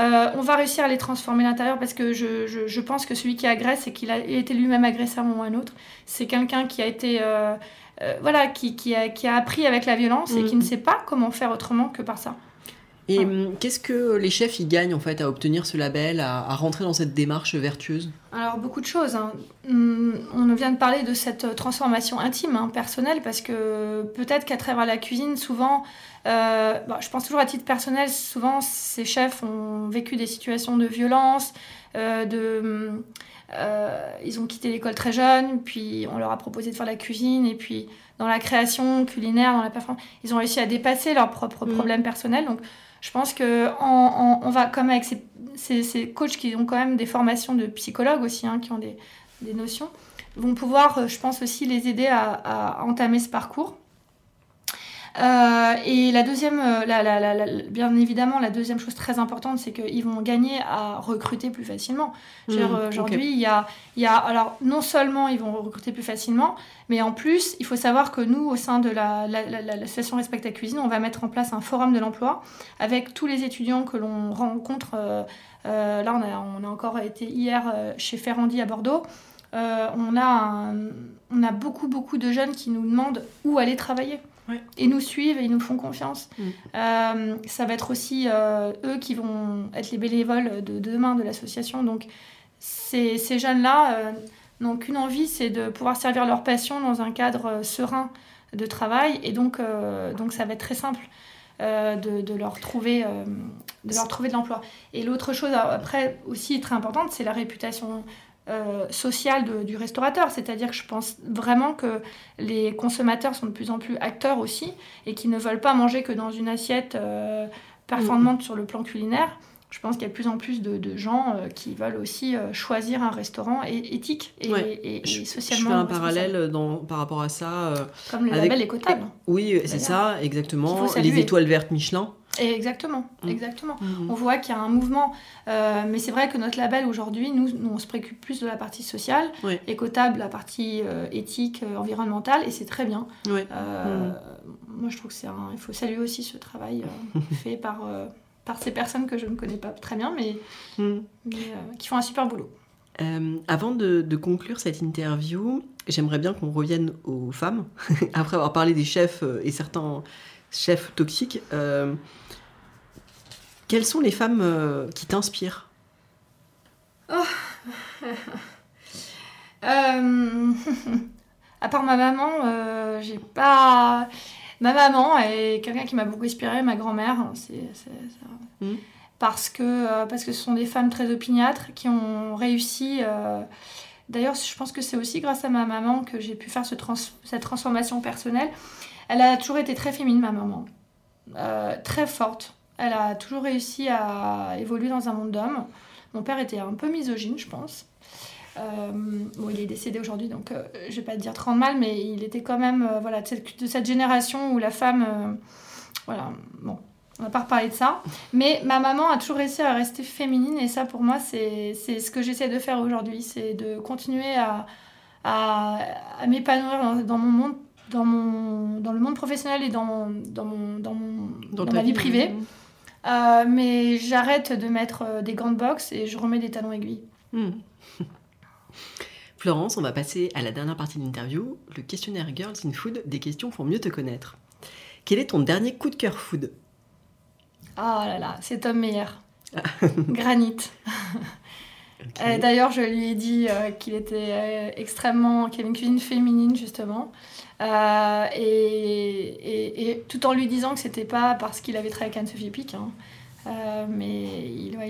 euh, on va réussir à les transformer à l'intérieur parce que je, je, je pense que celui qui agresse et qu'il a été lui-même agressé à un moment ou à un autre, c'est quelqu'un qui a été... euh, euh, voilà, qui, qui, a, qui a appris avec la violence et qui Mhm. ne sait pas comment faire autrement que par ça. Et hum, qu'est-ce que les chefs ils gagnent en fait à obtenir ce label, à, à rentrer dans cette démarche vertueuse? Alors, beaucoup de choses. hein. Hum, On vient de parler de cette transformation intime, hein, personnelle, parce que peut-être qu'à travers la cuisine, souvent, euh, bah, je pense toujours à titre personnel, souvent ces chefs ont vécu des situations de violence, euh, de, hum, euh, ils ont quitté l'école très jeunes, puis on leur a proposé de faire la cuisine, et puis dans la création culinaire, dans la performance, ils ont réussi à dépasser leurs propres Mhm. problèmes personnels. Donc, je pense que on va comme avec ces, ces, coachs qui ont quand même des formations de psychologues aussi, hein, qui ont des, des notions, vont pouvoir, euh, je pense aussi, les aider à entamer ce parcours. Euh, et la deuxième, euh, la, la- la- la- bien évidemment, la deuxième chose très importante, c'est qu'ils vont gagner à recruter plus facilement. Mmh. Aujourd'hui, il y a, il y a, alors non seulement ils vont recruter plus facilement, mais en plus, il faut savoir que nous, au sein de la, la, la, la- l'association Respect ta cuisine, on va mettre en place un forum de l'emploi avec tous les étudiants que l'on rencontre. euh, euh, là, on a, on a encore été hier chez Ferrandi à Bordeaux. On, a un- on a beaucoup, beaucoup de jeunes qui nous demandent où aller travailler. Ouais. Et nous suivent et ils nous font confiance. Mm. Euh, ça va être aussi euh, eux qui vont être les bénévoles de, de demain de l'association. Donc, ces, ces jeunes-là euh, n'ont qu'une envie, c'est de pouvoir servir leur passion dans un cadre serein de travail. Et donc, donc ça va être très simple de, de leur trouver, de leur trouver de l'emploi. Et l'autre chose, après, aussi très importante, c'est la réputation euh, sociale de- du restaurateur. C'est-à-dire que je pense vraiment que les consommateurs sont de plus en plus acteurs aussi et qui ne veulent pas manger que dans une assiette euh, performante sur le plan culinaire. Je pense qu'il y a de plus en plus de, de gens euh, qui veulent aussi choisir un restaurant é- éthique et, Ouais. et- et je, je socialement fais un parallèle dans, par rapport à ça. Comme le avec- label écotable. oui, c'est ça, exactement. Les étoiles vertes Michelin. Et exactement, Mm. exactement. Mhm. On voit qu'il y a un mouvement, euh, mais c'est vrai que notre label aujourd'hui, nous, nous, on se préoccupe plus de la partie sociale, Ouais. écotable, la partie euh, éthique, euh, environnementale, et c'est très bien. Euh, Moi, je trouve que c'est un... il faut saluer aussi ce travail fait par, par ces personnes que je ne connais pas très bien, mais, mais, qui font un super boulot. Euh, avant de, de conclure cette interview, j'aimerais bien qu'on revienne aux femmes, après avoir parlé des chefs et certains chefs toxiques. euh, quelles sont les femmes euh, qui t'inspirent? Euh, À part ma maman, j'ai pas. Ma maman est quelqu'un qui m'a beaucoup inspiré, ma grand-mère. C'est, Mm. parce, que, parce que ce sont des femmes très opiniâtres qui ont réussi. D'ailleurs, je pense que c'est aussi grâce à ma maman que j'ai pu faire ce trans- cette transformation personnelle. Elle a toujours été très féminine, ma maman. Euh, très forte. Elle a toujours réussi à évoluer dans un monde d'hommes. Mon père était un peu misogyne, je pense. Euh, bon, il est décédé aujourd'hui, donc euh, je vais pas te dire trop de mal, mais il était quand même euh, voilà, de, cette, génération où la femme. voilà, bon, on va pas reparler de ça. Mais ma maman a toujours réussi à rester féminine, et ça pour moi, c'est ce que j'essaie de faire aujourd'hui c'est de continuer à, à, m'épanouir dans mon monde. Dans, mon, dans le monde professionnel et dans, mon, dans, mon, dans, mon, dans ma vie privée. Euh, mais j'arrête de mettre euh, des gants de boxe et je remets des talons aiguilles. Mm. Florence, on va passer à la dernière partie de l'interview, le questionnaire Girls in Food, des questions pour mieux te connaître. Quel est ton dernier coup de cœur food? Ah là là, c'est Tom Meyer. Granit. Euh, D'ailleurs, je lui ai dit euh, qu'il était euh, extrêmement. qu'il avait une cuisine féminine, justement. Et, tout en lui disant que c'était pas parce qu'il avait travaillé avec Anne-Sophie Pic, hein. Mais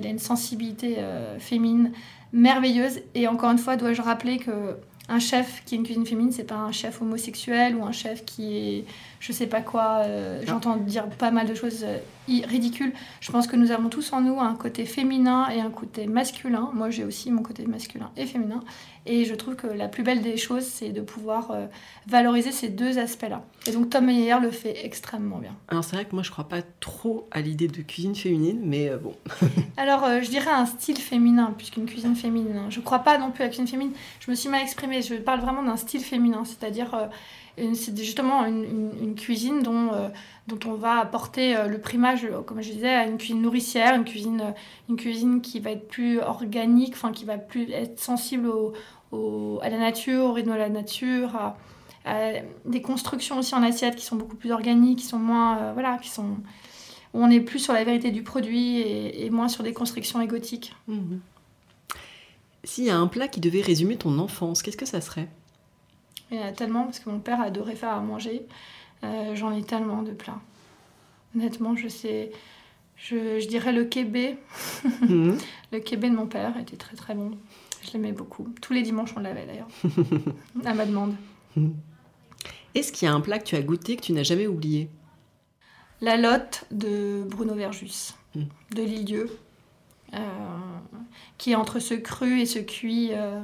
il a une sensibilité euh, féminine merveilleuse. Et encore une fois, dois-je rappeler que un chef qui a une cuisine féminine, c'est pas un chef homosexuel ou un chef qui est je sais pas quoi. euh, J'entends dire pas mal de choses euh, ridicules. Je pense que nous avons tous en nous un côté féminin et un côté masculin. Moi, j'ai aussi mon côté masculin et féminin. Et je trouve que la plus belle des choses, c'est de pouvoir euh, valoriser ces deux aspects-là. Et donc, Tom Meyer le fait extrêmement bien. Alors c'est vrai que moi je crois pas trop à l'idée de cuisine féminine, mais bon. Alors, je dirais un style féminin, puisqu'une cuisine féminine. hein. Je crois pas non plus à la cuisine féminine. Je me suis mal exprimée. Je parle vraiment d'un style féminin, c'est-à-dire c'est justement une, une- cuisine dont, euh, dont on va apporter euh, le primage, euh, comme je disais, à une cuisine nourricière, une cuisine, une cuisine qui va être plus organique, qui va plus être sensible à la nature, au rythme de la nature, à, des constructions aussi en assiette qui sont beaucoup plus organiques, qui sont moins, voilà, qui sont où on est plus sur la vérité du produit et, moins sur des constructions égotiques. Mhm. S'il y a un plat qui devait résumer ton enfance, qu'est-ce que ça serait? Il y en a tellement, parce que mon père adorait faire à manger. Euh, J'en ai tellement de plats. Honnêtement, je sais. Je, je dirais le kébé. Mhm. Le kébé de mon père était très très bon. Je l'aimais beaucoup. Tous les dimanches, on l'avait d'ailleurs. à ma demande. Est-ce qu'il y a un plat que tu as goûté que tu n'as jamais oublié? La lotte de Bruno Verjus, Mm. de Lilieu, euh, qui est entre ce cru et ce cuit, euh,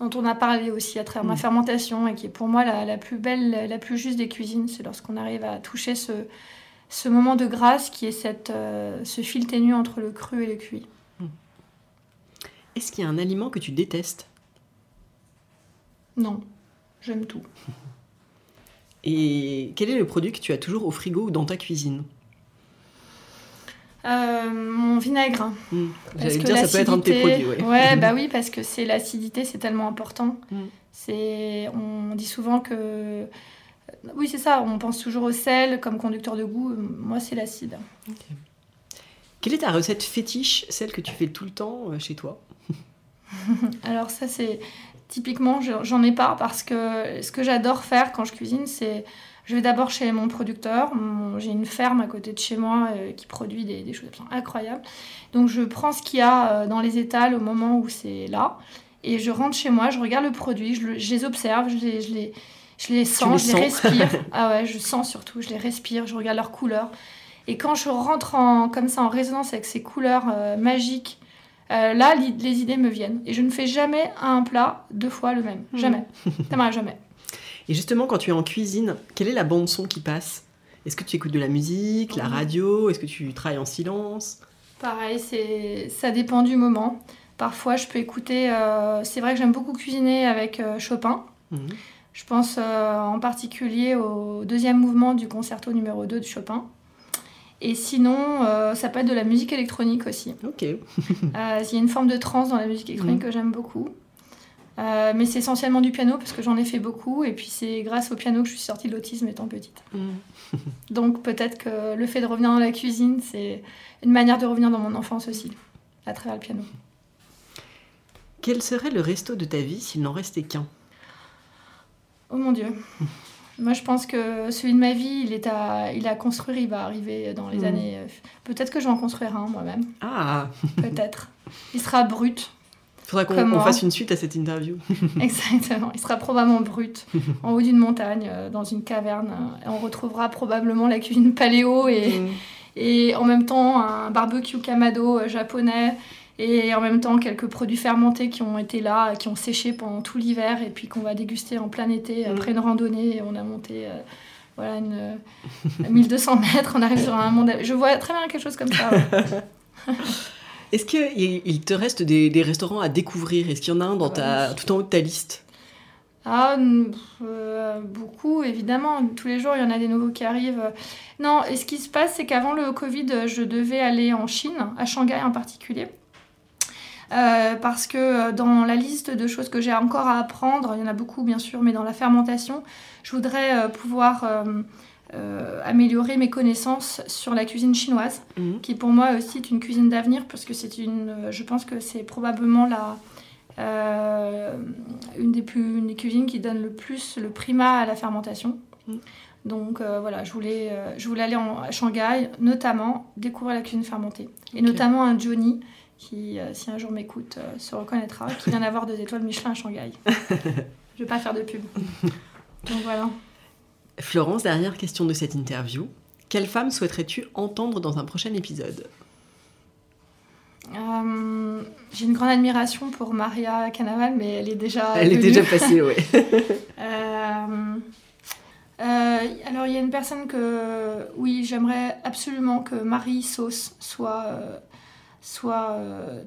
dont on a parlé aussi à travers ma Mm. fermentation, et qui est pour moi la, la plus belle, la plus juste des cuisines. C'est lorsqu'on arrive à toucher ce, ce moment de grâce qui est cette, euh, ce fil ténu entre le cru et le cuit. Est-ce qu'il y a un aliment que tu détestes? Non, j'aime tout. Et quel est le produit que tu as toujours au frigo ou dans ta cuisine? Euh, mon vinaigre. Parce J'allais que dire, ça peut être un de tes produits. l'acidité- Ouais. Ouais, bah oui, parce que c'est l'acidité, c'est tellement important. Mm. C'est, on dit souvent que, oui, c'est ça. On pense toujours au sel comme conducteur de goût. Moi, c'est l'acide. Quelle est ta recette fétiche, celle que tu fais tout le temps euh, chez toi? Alors ça, c'est typiquement, je- j'en ai pas parce que ce que j'adore faire quand je cuisine, c'est, je vais d'abord chez mon producteur. J'ai une ferme à côté de chez moi euh, qui produit des, des choses incroyables. Donc je prends ce qu'il y a euh, dans les étals au moment où c'est là. Et je rentre chez moi, je regarde le produit, je, le- je les observe, je les, je les, je les sens, les je les sens. respire. ah ouais, je sens surtout, je les respire, je regarde leurs couleurs. Et quand je rentre en, comme ça en résonance avec ces couleurs euh, magiques, euh, là, les idées me viennent. Et je ne fais jamais un plat deux fois le même. Mhm. Jamais. Ça m'arrive jamais. Et justement, quand tu es en cuisine, quelle est la bande son qui passe? Est-ce que tu écoutes de la musique, la radio? Est-ce que tu travailles en silence? Pareil, c'est, ça dépend du moment. Parfois, je peux écouter. euh, c'est vrai que j'aime beaucoup cuisiner avec euh, Chopin. Mhm. Je pense euh, en particulier au deuxième mouvement du concerto numéro 2 de Chopin. Et sinon, euh, ça peut être de la musique électronique aussi. Ok. Euh, Il y a une forme de trance dans la musique électronique Mhm. que j'aime beaucoup. Euh, mais c'est essentiellement du piano parce que j'en ai fait beaucoup. Et puis c'est grâce au piano que je suis sortie de l'autisme étant petite. Mhm. Donc peut-être que le fait de revenir dans la cuisine, c'est une manière de revenir dans mon enfance aussi, à travers le piano. Quel serait le resto de ta vie s'il n'en restait qu'un? Oh mon Dieu. Moi, je pense que celui de ma vie, il est à, il a construire, il va arriver dans les Mhm. années. euh, Peut-être que je vais en construire un moi-même. Ah Peut-être. Il sera brut. Faudra qu'on fasse une suite à cette interview. Exactement. Il sera probablement brut, en haut d'une montagne, euh, dans une caverne. euh, et on retrouvera probablement la cuisine paléo et, Mm. et en même temps un barbecue kamado euh, japonais. Et en même temps, quelques produits fermentés qui ont été là, qui ont séché pendant tout l'hiver et puis qu'on va déguster en plein été après une randonnée. On a monté euh, voilà, une, euh, 1200 mètres, on arrive sur un monde. Je vois très bien quelque chose comme ça. ouais. Est-ce qu'il il te reste des, des restaurants à découvrir? Est-ce qu'il y en a un dans ta, tout en haut de ta liste? Ah, euh, beaucoup, évidemment. Tous les jours, il y en a des nouveaux qui arrivent. Non, et ce qui se passe, c'est qu'avant le Covid, je devais aller en Chine, à Shanghai en particulier. Euh, parce que euh, dans la liste de choses que j'ai encore à apprendre, il y en a beaucoup bien sûr, mais dans la fermentation, je voudrais pouvoir euh, euh, améliorer mes connaissances sur la cuisine chinoise Mhm. qui pour moi aussi est une cuisine d'avenir parce que c'est une euh, je pense que c'est probablement la euh, une des plus une des cuisines qui donne le plus le primat à la fermentation. Mm. donc voilà je voulais je voulais aller en, à Shanghai notamment découvrir la cuisine fermentée. Et notamment un Johnny qui si un jour m'écoute se reconnaîtra qui vient d'avoir deux étoiles Michelin à Shanghai. Je vais pas faire de pub. Donc voilà Florence, dernière question de cette interview. Quelle femme souhaiterais-tu entendre dans un prochain épisode? Euh, j'ai une grande admiration pour Maria Canaval, mais elle est déjà. Elle est déjà passée, ouais. Euh, euh, alors, il y a une personne que. Oui, j'aimerais absolument que Marie Sauce soit, soit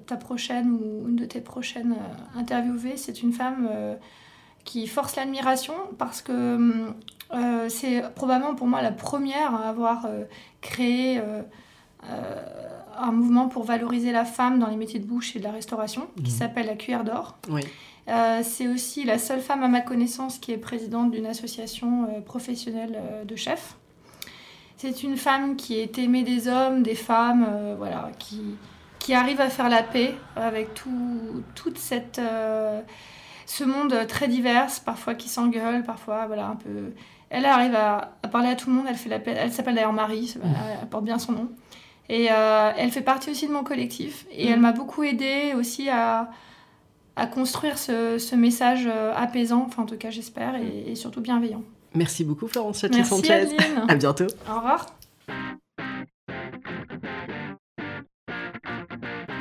ta prochaine ou une de tes prochaines interviewées. C'est une femme qui force l'admiration parce que euh, c'est probablement pour moi la première à avoir euh, créé. euh, un mouvement pour valoriser la femme dans les métiers de bouche et de la restauration qui Mhm. s'appelle la cuillère d'or. Oui. C'est aussi la seule femme à ma connaissance qui est présidente d'une association professionnelle de chefs. C'est une femme qui est aimée des hommes, des femmes, voilà, qui, qui arrive à faire la paix avec tout, toute cette, ce monde très divers, parfois qui s'engueule, parfois voilà un peu. Elle arrive à, à parler à tout le monde. Elle fait la paix. Elle s'appelle d'ailleurs Marie, elle, elle porte bien son nom. Et euh, elle fait partie aussi de mon collectif. Et Mhm. elle m'a beaucoup aidée aussi à, à construire ce, ce message euh, apaisant, enfin en tout cas j'espère, et, et surtout bienveillant. Merci beaucoup, Florence Châtelier Merci Sanchez. Adeline. À bientôt. Au revoir.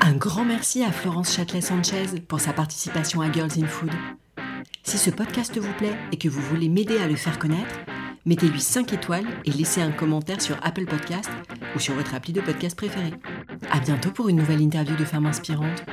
Un grand merci à Florence Châtelet-Sanchez pour sa participation à Girls in Food. Si ce podcast vous plaît et que vous voulez m'aider à le faire connaître, mettez-lui 5 étoiles et laissez un commentaire sur Apple Podcast ou sur votre appli de podcast préféré. À bientôt pour une nouvelle interview de femmes inspirantes.